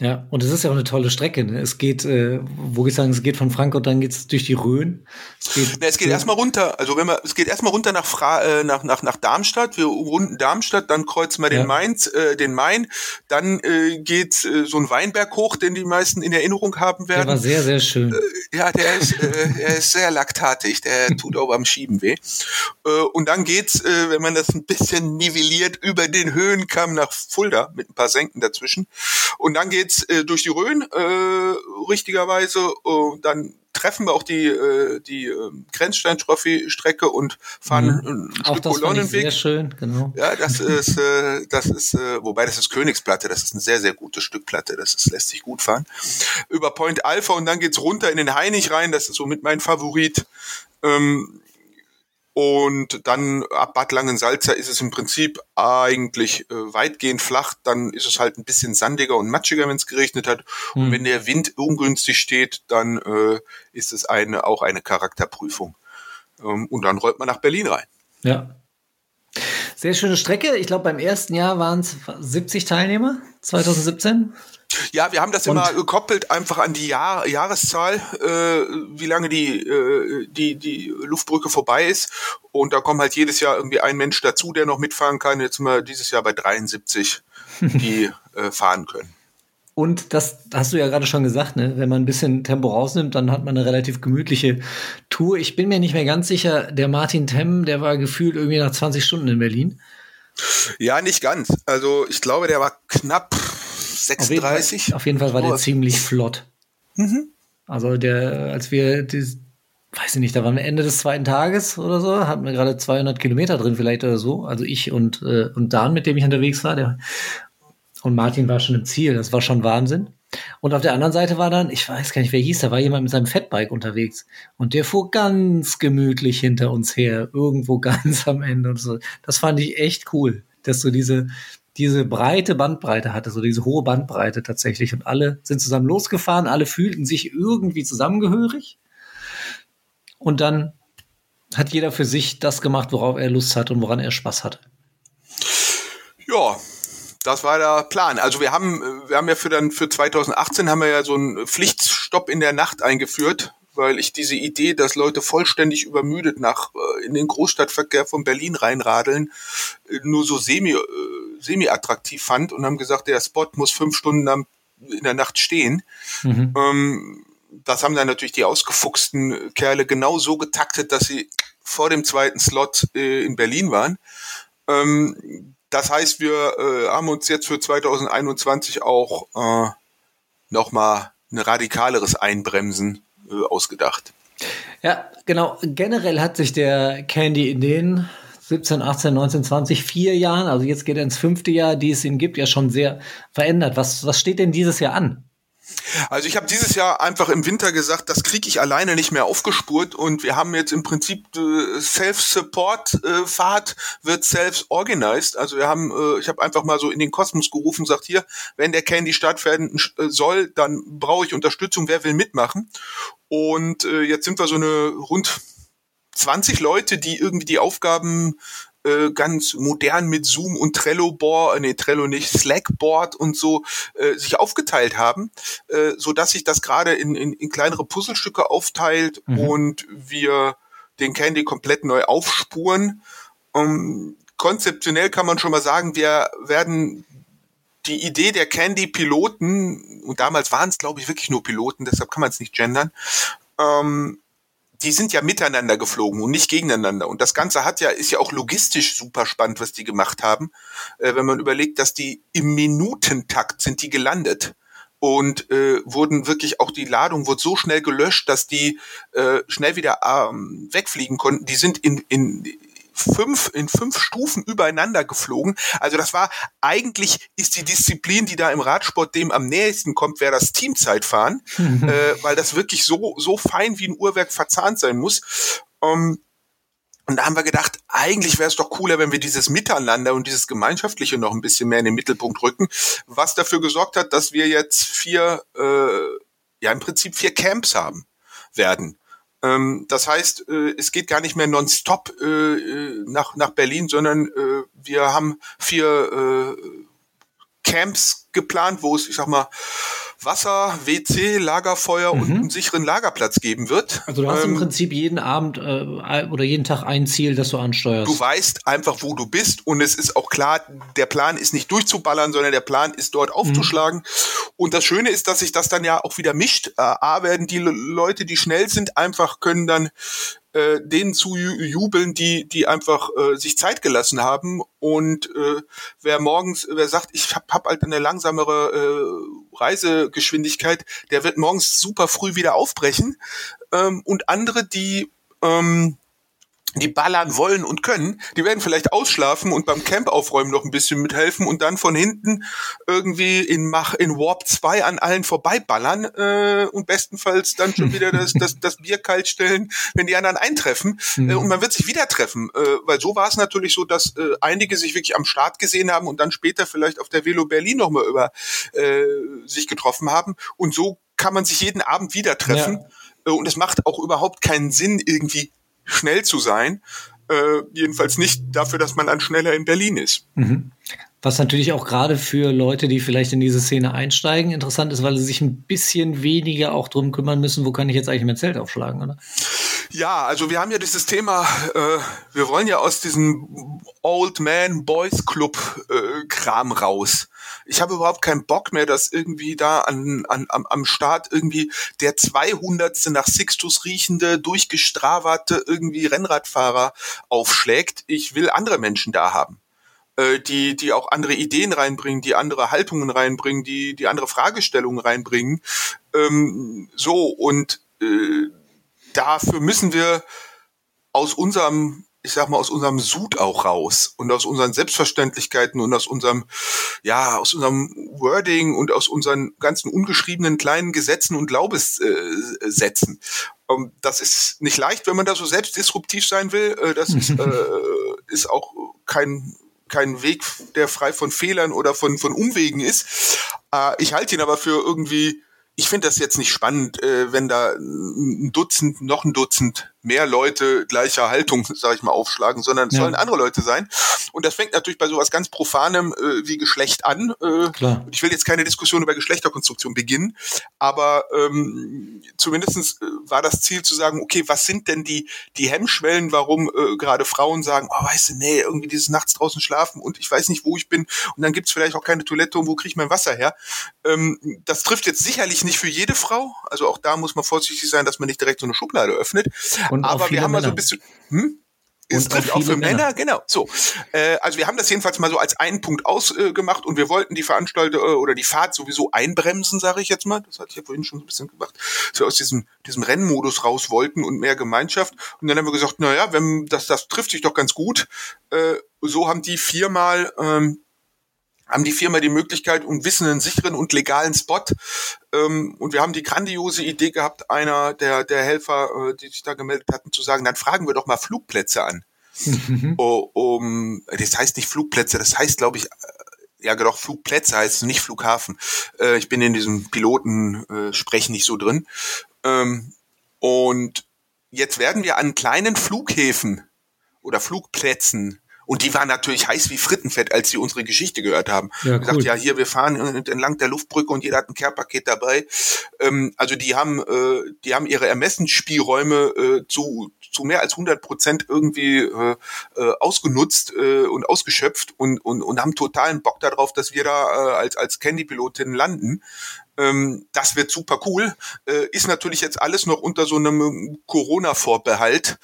Ja, und es ist ja auch eine tolle Strecke. Ne? Es geht, äh, wo ich sagen, es geht von Frankfurt, dann geht's durch die Rhön. Es geht, Na, es geht erstmal runter. Also wenn man, es geht erstmal runter nach, Fra äh, nach, nach, nach Darmstadt. Wir runden Darmstadt, dann kreuzen wir den ja. Mainz, äh, den Main. Dann äh, geht äh, so ein Weinberg hoch, den die meisten in Erinnerung haben werden. Der war sehr, sehr schön. Äh, ja, der ist, äh, er ist sehr laktatig. Der tut auch beim Schieben weh. Äh, und dann geht's, äh, wenn man das ein bisschen nivelliert, über den Höhenkamm nach Fulda mit ein paar Senken dazwischen. Und dann geht's geht's äh, durch die Rhön, äh, richtigerweise. Äh, dann treffen wir auch die, äh, die äh, Grenzstein-Trophy-Strecke und fahren mhm. ein Stück das Kolonnenweg. Sehr schön, genau. Ja, das ist, äh, das ist, äh, wobei das ist Königsplatte, das ist ein sehr, sehr gutes Stück Platte, das ist, lässt sich gut fahren. Über Point Alpha und dann geht's runter in den Heinig rein, das ist so mit mein Favorit. Ähm, und dann ab Bad Langensalza ist es im Prinzip eigentlich äh, weitgehend flach. Dann ist es halt ein bisschen sandiger und matschiger, wenn es geregnet hat. Mhm. Und hm. wenn der Wind ungünstig steht, dann äh, ist es eine, auch eine Charakterprüfung. Ähm, und dann rollt man nach Berlin rein. Ja. Sehr schöne Strecke. Ich glaube, beim ersten Jahr waren es 70 Teilnehmer, 2017. Ja, wir haben das und? immer gekoppelt einfach an die Jahr Jahreszahl, äh, wie lange die, äh, die, die Luftbrücke vorbei ist. Und da kommt halt jedes Jahr irgendwie ein Mensch dazu, der noch mitfahren kann. Jetzt sind wir dieses Jahr bei 73, die äh, fahren können. Und das hast du ja gerade schon gesagt, ne? wenn man ein bisschen Tempo rausnimmt, dann hat man eine relativ gemütliche Tour. Ich bin mir nicht mehr ganz sicher, der Martin Temm, der war gefühlt irgendwie nach 20 Stunden in Berlin. Ja, nicht ganz. Also ich glaube, der war knapp 36. Auf jeden Fall, auf jeden Fall war der ziemlich flott. Mhm. Also der, als wir die, weiß ich nicht, da waren wir Ende des zweiten Tages oder so, hatten wir gerade 200 Kilometer drin vielleicht oder so. Also ich und, äh, und Dan, mit dem ich unterwegs war, der, und Martin war schon im Ziel. Das war schon Wahnsinn. Und auf der anderen Seite war dann, ich weiß gar nicht, wer hieß, da war jemand mit seinem Fatbike unterwegs. Und der fuhr ganz gemütlich hinter uns her, irgendwo ganz am Ende und so. Das fand ich echt cool, dass du diese, diese breite Bandbreite hatte, so diese hohe Bandbreite tatsächlich. Und alle sind zusammen losgefahren, alle fühlten sich irgendwie zusammengehörig. Und dann hat jeder für sich das gemacht, worauf er Lust hat und woran er Spaß hatte. Ja, das war der Plan. Also wir haben, wir haben ja für dann für 2018 haben wir ja so einen Pflichtstopp in der Nacht eingeführt, weil ich diese Idee, dass Leute vollständig übermüdet nach äh, in den Großstadtverkehr von Berlin reinradeln, äh, nur so semi äh, semi attraktiv fand und haben gesagt, der Spot muss fünf Stunden am, in der Nacht stehen. Mhm. Ähm, das haben dann natürlich die ausgefuchsten Kerle genau so getaktet, dass sie vor dem zweiten Slot äh, in Berlin waren. Ähm, das heißt, wir äh, haben uns jetzt für 2021 auch äh, nochmal ein radikaleres Einbremsen äh, ausgedacht. Ja, genau. Generell hat sich der Candy in den 17, 18, 19, 20, vier Jahren, also jetzt geht er ins fünfte Jahr, die es ihn gibt, ja schon sehr verändert. Was, was steht denn dieses Jahr an? Also ich habe dieses Jahr einfach im Winter gesagt, das kriege ich alleine nicht mehr aufgespurt und wir haben jetzt im Prinzip äh, Self-Support-Fahrt äh, wird self-organized. Also wir haben, äh, ich habe einfach mal so in den Kosmos gerufen, sagt hier, wenn der Candy stattfinden äh, soll, dann brauche ich Unterstützung, wer will mitmachen? Und äh, jetzt sind wir so eine rund 20 Leute, die irgendwie die Aufgaben äh, ganz modern mit Zoom und Trello Board, äh, nee, Trello nicht, Slackboard und so äh, sich aufgeteilt haben, äh, so dass sich das gerade in, in, in kleinere Puzzlestücke aufteilt mhm. und wir den Candy komplett neu aufspuren. Um, ähm, konzeptionell kann man schon mal sagen, wir werden die Idee der Candy-Piloten, und damals waren es, glaube ich, wirklich nur Piloten, deshalb kann man es nicht gendern, ähm, die sind ja miteinander geflogen und nicht gegeneinander. Und das Ganze hat ja, ist ja auch logistisch super spannend, was die gemacht haben. Äh, wenn man überlegt, dass die im Minutentakt sind die gelandet und äh, wurden wirklich auch die Ladung wurde so schnell gelöscht, dass die äh, schnell wieder ähm, wegfliegen konnten. Die sind in, in fünf, in fünf Stufen übereinander geflogen. Also das war, eigentlich ist die Disziplin, die da im Radsport dem am nächsten kommt, wäre das Teamzeitfahren, äh, weil das wirklich so, so fein wie ein Uhrwerk verzahnt sein muss. Ähm, und da haben wir gedacht, eigentlich wäre es doch cooler, wenn wir dieses Miteinander und dieses Gemeinschaftliche noch ein bisschen mehr in den Mittelpunkt rücken, was dafür gesorgt hat, dass wir jetzt vier, äh, ja im Prinzip vier Camps haben werden. Ähm, das heißt, äh, es geht gar nicht mehr nonstop äh, äh, nach, nach Berlin, sondern wir haben vier Camps geplant, wo es, ich sag mal, Wasser, WC, Lagerfeuer mhm. und einen sicheren Lagerplatz geben wird. Also du hast ähm, im Prinzip jeden Abend äh, oder jeden Tag ein Ziel, das du ansteuerst. Du weißt einfach, wo du bist und es ist auch klar, der Plan ist nicht durchzuballern, sondern der Plan ist dort aufzuschlagen. Mhm. Und das Schöne ist, dass sich das dann ja auch wieder mischt. Äh, A werden die Leute, die schnell sind, einfach können dann äh, denen zu jubeln, die, die einfach äh, sich Zeit gelassen haben. Und äh, wer morgens, wer sagt, ich habe hab halt eine langsamere äh, Reisegeschwindigkeit, der wird morgens super früh wieder aufbrechen. Ähm, und andere, die ähm, die ballern wollen und können, die werden vielleicht ausschlafen und beim Camp aufräumen noch ein bisschen mithelfen und dann von hinten irgendwie in Mach in Warp 2 an allen vorbeiballern äh, und bestenfalls dann schon wieder das, das, das Bier kalt stellen, wenn die anderen eintreffen mhm. äh, und man wird sich wieder treffen, äh, weil so war es natürlich so, dass äh, einige sich wirklich am Start gesehen haben und dann später vielleicht auf der Velo Berlin nochmal über äh, sich getroffen haben und so kann man sich jeden Abend wieder treffen. Ja. Äh, und es macht auch überhaupt keinen Sinn, irgendwie schnell zu sein. Äh, jedenfalls nicht dafür, dass man dann schneller in Berlin ist. Mhm. Was natürlich auch gerade für Leute, die vielleicht in diese Szene einsteigen, interessant ist, weil sie sich ein bisschen weniger auch drum kümmern müssen, wo kann ich jetzt eigentlich mein Zelt aufschlagen, oder? Ja, also wir haben ja dieses Thema, äh, wir wollen ja aus diesem Old Man Boys Club äh, Kram raus ich habe überhaupt keinen Bock mehr, dass irgendwie da an, an, am, am Start irgendwie der 200. nach Sixtus riechende, durchgestraverte irgendwie Rennradfahrer aufschlägt. Ich will andere Menschen da haben äh, die, die auch andere Ideen reinbringen, die andere Haltungen reinbringen, die, die andere Fragestellungen reinbringen. Ähm, so, und äh, dafür müssen wir aus unserem ich sag mal, aus unserem Sud auch raus und aus unseren Selbstverständlichkeiten und aus unserem, ja, aus unserem Wording und aus unseren ganzen ungeschriebenen kleinen Gesetzen und Glaubenssätzen. Äh, ähm, das ist nicht leicht, wenn man da so selbstdisruptiv sein will. Äh, das ist, äh, ist auch kein kein Weg, der frei von Fehlern oder von, von Umwegen ist. Äh, ich halte ihn aber für irgendwie ich finde das jetzt nicht spannend, äh, wenn da ein Dutzend, noch ein Dutzend mehr Leute gleicher Haltung, sage ich mal, aufschlagen, sondern es ja. sollen andere Leute sein. Und das fängt natürlich bei sowas ganz Profanem äh, wie Geschlecht an. Äh, Klar. Ich will jetzt keine Diskussion über Geschlechterkonstruktion beginnen, aber ähm, zumindest äh, war das Ziel zu sagen, okay, was sind denn die, die Hemmschwellen, warum äh, gerade Frauen sagen, oh, weißt du, nee, irgendwie dieses nachts draußen schlafen und ich weiß nicht, wo ich bin und dann gibt's vielleicht auch keine Toilette und wo kriege ich mein Wasser her. Ähm, das trifft jetzt sicherlich nicht für jede Frau. Also auch da muss man vorsichtig sein, dass man nicht direkt so eine Schublade öffnet. Und aber wir haben mal so ein bisschen. Hm? Es trifft auch für Männer. Männer, genau. So, äh, also wir haben das jedenfalls mal so als einen Punkt ausgemacht äh, und wir wollten die Veranstalter äh, oder die Fahrt sowieso einbremsen, sage ich jetzt mal. Das hatte ich ja vorhin schon ein bisschen gemacht, dass wir aus diesem diesem Rennmodus raus wollten und mehr Gemeinschaft. Und dann haben wir gesagt, na ja, wenn das das trifft sich doch ganz gut. Äh, so haben die viermal ähm, haben die Firma die Möglichkeit und wissen einen sicheren und legalen Spot. Ähm, und wir haben die grandiose Idee gehabt, einer der, der Helfer, äh, die sich da gemeldet hatten, zu sagen, dann fragen wir doch mal Flugplätze an. Oh, um, das heißt nicht Flugplätze, das heißt, glaube ich, äh, ja genau, Flugplätze heißt es, nicht Flughafen. Äh, ich bin in diesem Piloten-Sprechen äh, nicht so drin. Ähm, und jetzt werden wir an kleinen Flughäfen oder Flugplätzen und die waren natürlich heiß wie Frittenfett, als sie unsere Geschichte gehört haben. Ja, cool. Gesagt, ja, hier, wir fahren entlang der Luftbrücke und jeder hat ein Care-Paket dabei. Ähm, also die haben, äh, die haben ihre Ermessensspielräume äh, zu, zu mehr als 100 Prozent irgendwie äh, äh, ausgenutzt äh, und ausgeschöpft und, und, und haben totalen Bock darauf, dass wir da äh, als, als Candy-Pilotin landen ähm, das wird super cool. Äh, ist natürlich jetzt alles noch unter so einem Corona-Vorbehalt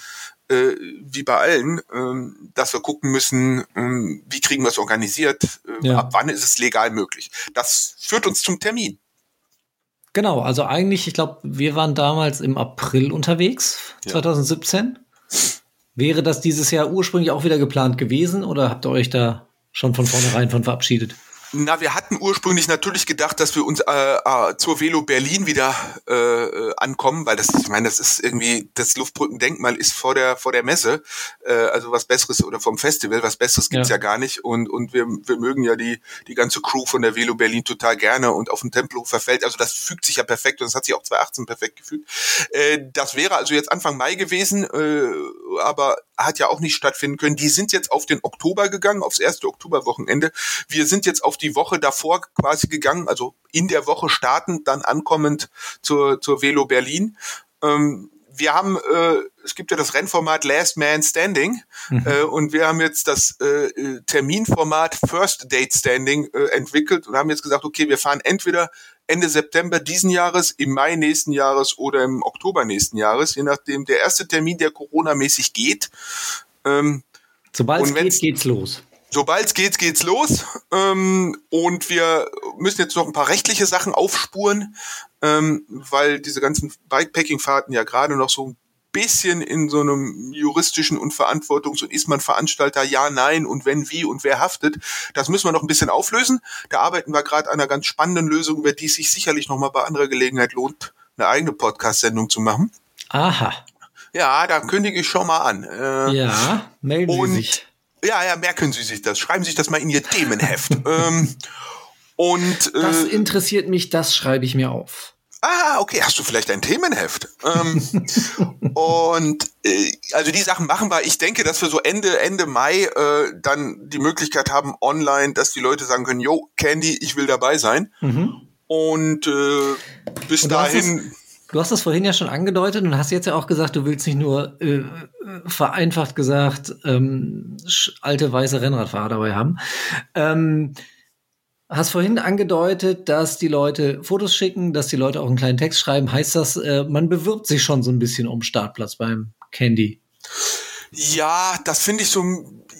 äh, wie bei allen, äh, dass wir gucken müssen, äh, wie kriegen wir es organisiert, äh, ja. ab wann ist es legal möglich. Das führt uns zum Termin. Genau, also eigentlich, ich glaube, wir waren damals im April unterwegs, 2017. Ja. Wäre das dieses Jahr ursprünglich auch wieder geplant gewesen oder habt ihr euch da schon von vornherein von verabschiedet? Na, wir hatten ursprünglich natürlich gedacht, dass wir uns äh, äh, zur Velo Berlin wieder äh, äh, ankommen, weil das, ich meine, das ist irgendwie das Luftbrückendenkmal ist vor der vor der Messe, äh, also was Besseres oder vom Festival, was Besseres gibt's ja. ja gar nicht und und wir wir mögen ja die die ganze Crew von der Velo Berlin total gerne und auf dem Tempelhofer Feld, also das fügt sich ja perfekt und das hat sich auch 2018 perfekt gefügt. Äh, das wäre also jetzt Anfang Mai gewesen, äh, aber hat ja auch nicht stattfinden können. Die sind jetzt auf den Oktober gegangen, aufs erste Oktoberwochenende. Wir sind jetzt auf die Woche davor quasi gegangen, also in der Woche startend, dann ankommend zur, zur Velo Berlin. Ähm, wir haben, äh, es gibt ja das Rennformat Last Man Standing mhm. äh, und wir haben jetzt das äh, Terminformat First Date Standing äh, entwickelt und haben jetzt gesagt, okay, wir fahren entweder Ende September diesen Jahres, im Mai nächsten Jahres oder im Oktober nächsten Jahres, je nachdem der erste Termin, der Corona-mäßig geht. Ähm, Sobald es geht, geht's los. Sobald es geht, geht's los. Ähm, und wir müssen jetzt noch ein paar rechtliche Sachen aufspuren, ähm, weil diese ganzen Bikepacking-Fahrten ja gerade noch so ein bisschen in so einem juristischen und Verantwortungs- und ist man Veranstalter, ja, nein und wenn, wie und wer haftet. Das müssen wir noch ein bisschen auflösen. Da arbeiten wir gerade an einer ganz spannenden Lösung, über die es sich sicherlich noch mal bei anderer Gelegenheit lohnt, eine eigene Podcast-Sendung zu machen. Aha. Ja, da kündige ich schon mal an. Äh, ja, melden und, Sie sich. Ja, ja, merken Sie sich das. Schreiben Sie sich das mal in Ihr Themenheft. ähm, und äh, das interessiert mich, das schreibe ich mir auf. Ah, okay, hast du vielleicht ein Themenheft? ähm, und äh, also die Sachen machen wir. Ich denke, dass wir so Ende Ende Mai äh, dann die Möglichkeit haben online, dass die Leute sagen können, yo, Candy, ich will dabei sein. Mhm. Und äh, bis und dahin. Du hast das vorhin ja schon angedeutet und hast jetzt ja auch gesagt, du willst nicht nur äh, vereinfacht gesagt ähm, alte weiße Rennradfahrer dabei haben. Ähm, hast vorhin angedeutet, dass die Leute Fotos schicken, dass die Leute auch einen kleinen Text schreiben. Heißt das, äh, man bewirbt sich schon so ein bisschen um Startplatz beim Candy? Ja, das finde ich so,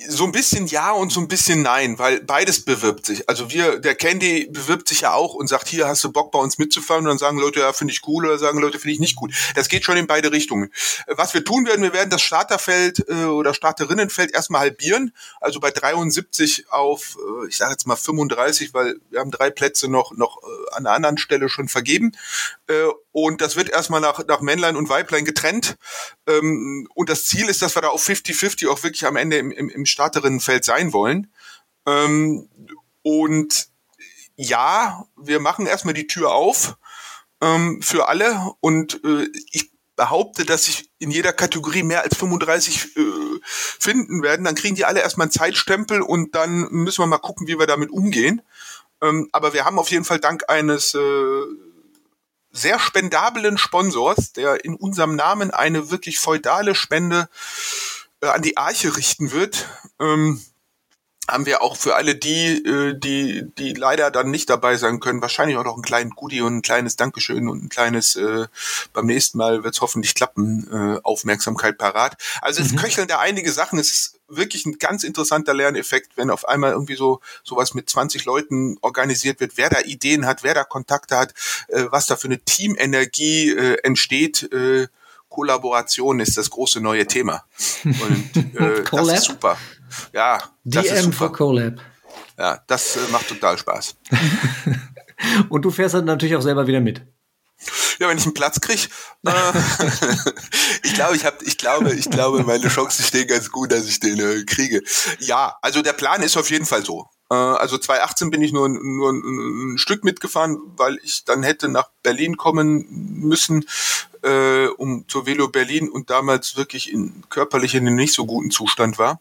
so ein bisschen ja und so ein bisschen nein, weil beides bewirbt sich. Also wir, der Candy bewirbt sich ja auch und sagt, hier hast du Bock bei uns mitzufahren und dann sagen Leute, ja, finde ich cool oder sagen Leute, finde ich nicht gut. Das geht schon in beide Richtungen. Was wir tun werden, wir werden das Starterfeld äh, oder Starterinnenfeld erstmal halbieren, also bei 73 auf, äh, ich sage jetzt mal 35, weil wir haben drei Plätze noch, noch äh, an einer anderen Stelle schon vergeben. Äh, und das wird erstmal nach, nach Männlein und Weiblein getrennt. Ähm, und das Ziel ist, dass wir da auf 50-50 auch wirklich am Ende im, im, im Starterinnenfeld sein wollen. Ähm, und ja, wir machen erstmal die Tür auf ähm, für alle. Und äh, ich behaupte, dass sich in jeder Kategorie mehr als 35 äh, finden werden. Dann kriegen die alle erstmal einen Zeitstempel und dann müssen wir mal gucken, wie wir damit umgehen. Ähm, aber wir haben auf jeden Fall dank eines äh, sehr spendablen Sponsors, der in unserem Namen eine wirklich feudale Spende äh, an die Arche richten wird, ähm, haben wir auch für alle die, äh, die, die leider dann nicht dabei sein können, wahrscheinlich auch noch einen kleinen Goodie und ein kleines Dankeschön und ein kleines äh, beim nächsten Mal wird es hoffentlich klappen, äh, Aufmerksamkeit parat. Also es mhm. köcheln da einige Sachen. Es ist wirklich ein ganz interessanter Lerneffekt, wenn auf einmal irgendwie so sowas mit 20 Leuten organisiert wird, wer da Ideen hat, wer da Kontakte hat, äh, was da für eine Teamenergie äh, entsteht. Äh, Kollaboration ist das große neue Thema. Und äh, das ist super. Ja, das DM für Collab. Ja, das äh, macht total Spaß. Und du fährst dann natürlich auch selber wieder mit. Ja, wenn ich einen Platz kriege, äh, ich glaube, ich habe, ich glaube, ich glaube, meine Chancen stehen ganz gut, dass ich den äh, kriege. Ja, also der Plan ist auf jeden Fall so. Äh, also 2018 bin ich nur, nur ein, ein, Stück mitgefahren, weil ich dann hätte nach Berlin kommen müssen, äh, um zur Velo Berlin und damals wirklich in körperlich in einem nicht so guten Zustand war.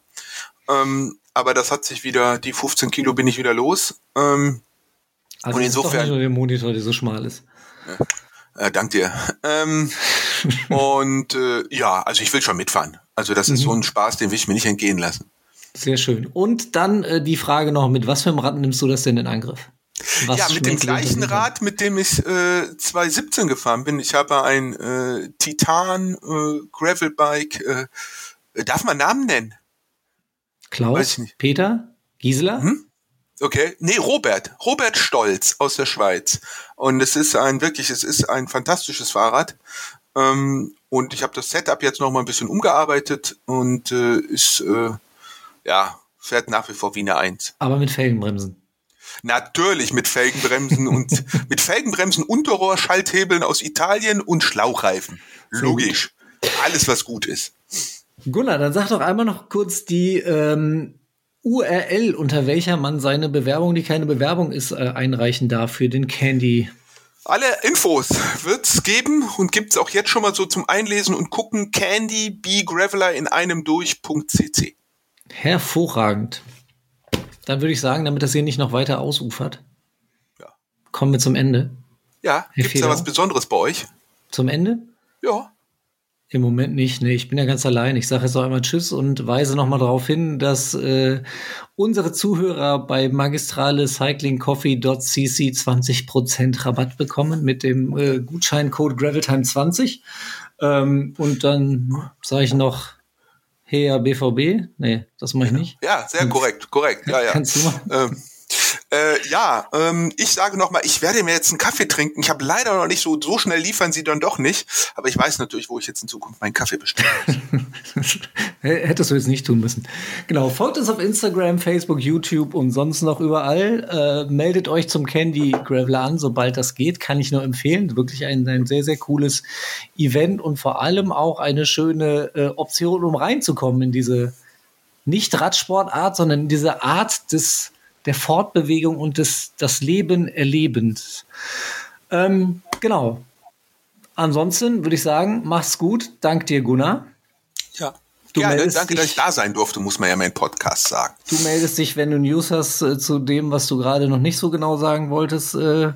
Ähm, aber das hat sich wieder, die 15 Kilo bin ich wieder los. Ähm, also und insofern. Ist doch nicht nur der Monitor, der so schmal ist. Äh, dank dir. Ähm, und äh, ja, also ich will schon mitfahren. Also das ist mhm. so ein Spaß, den will ich mir nicht entgehen lassen. Sehr schön. Und dann äh, die Frage noch, mit was für einem Rad nimmst du das denn in Angriff? Was ja, mit dem gleichen Rad, mit dem ich äh, 2017 gefahren bin. Ich habe ein äh, Titan äh, Gravelbike. Äh, darf man Namen nennen? Klaus, Peter, Gisela? Hm? Okay, nee, Robert, Robert Stolz aus der Schweiz. Und es ist ein wirklich, es ist ein fantastisches Fahrrad. Ähm, und ich habe das Setup jetzt noch mal ein bisschen umgearbeitet und äh, ist äh, ja fährt nach wie vor wie eine Eins. Aber mit Felgenbremsen. Natürlich mit Felgenbremsen und mit Felgenbremsen, Unterrohr, Schalthebeln aus Italien und Schlauchreifen. Logisch. Alles, was gut ist. Gunnar, dann sag doch einmal noch kurz die ähm, URL, unter welcher man seine Bewerbung, die keine Bewerbung ist, äh, einreichen darf für den Candy. Alle Infos wird's geben und gibt's auch jetzt schon mal so zum Einlesen und gucken. Candy B Graveler in einem durch.cc. Hervorragend. Dann würde ich sagen, damit das hier nicht noch weiter ausufert, ja. kommen wir zum Ende. Ja, Herr gibt's da was Besonderes bei euch? Zum Ende? Ja. Im Moment nicht, nee, ich bin ja ganz allein. Ich sage jetzt auch einmal Tschüss und weise nochmal darauf hin, dass äh, unsere Zuhörer bei magistralecyclingcoffee.cc 20% Rabatt bekommen mit dem äh, Gutscheincode Graveltime20. Ähm, und dann sage ich noch, hey, BVB? Nee, das mache ich nicht. Ja, sehr korrekt, korrekt. Ja, ja. Kannst du mal? Ähm, äh, ja, ähm, ich sage nochmal, ich werde mir jetzt einen Kaffee trinken. Ich habe leider noch nicht so, so schnell liefern sie dann doch nicht. Aber ich weiß natürlich, wo ich jetzt in Zukunft meinen Kaffee bestelle. Hättest du jetzt nicht tun müssen. Genau, folgt uns auf Instagram, Facebook, YouTube und sonst noch überall. Äh, meldet euch zum Candy Graveler an, sobald das geht. Kann ich nur empfehlen. Wirklich ein, ein sehr, sehr cooles Event und vor allem auch eine schöne äh, Option, um reinzukommen in diese nicht Radsportart, sondern in diese Art des der Fortbewegung und des das Leben erlebens. Ähm, genau. Ansonsten würde ich sagen, mach's gut. Dank dir, Gunnar. Ja. Du Gerne, danke, dich, dass ich da sein durfte, muss man ja mein Podcast sagen. Du meldest dich, wenn du News hast äh, zu dem, was du gerade noch nicht so genau sagen wolltest, äh,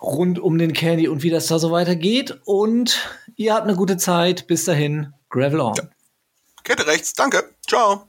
rund um den Candy und wie das da so weitergeht. Und ihr habt eine gute Zeit. Bis dahin, Gravel on. Ja. Kette rechts, danke. Ciao.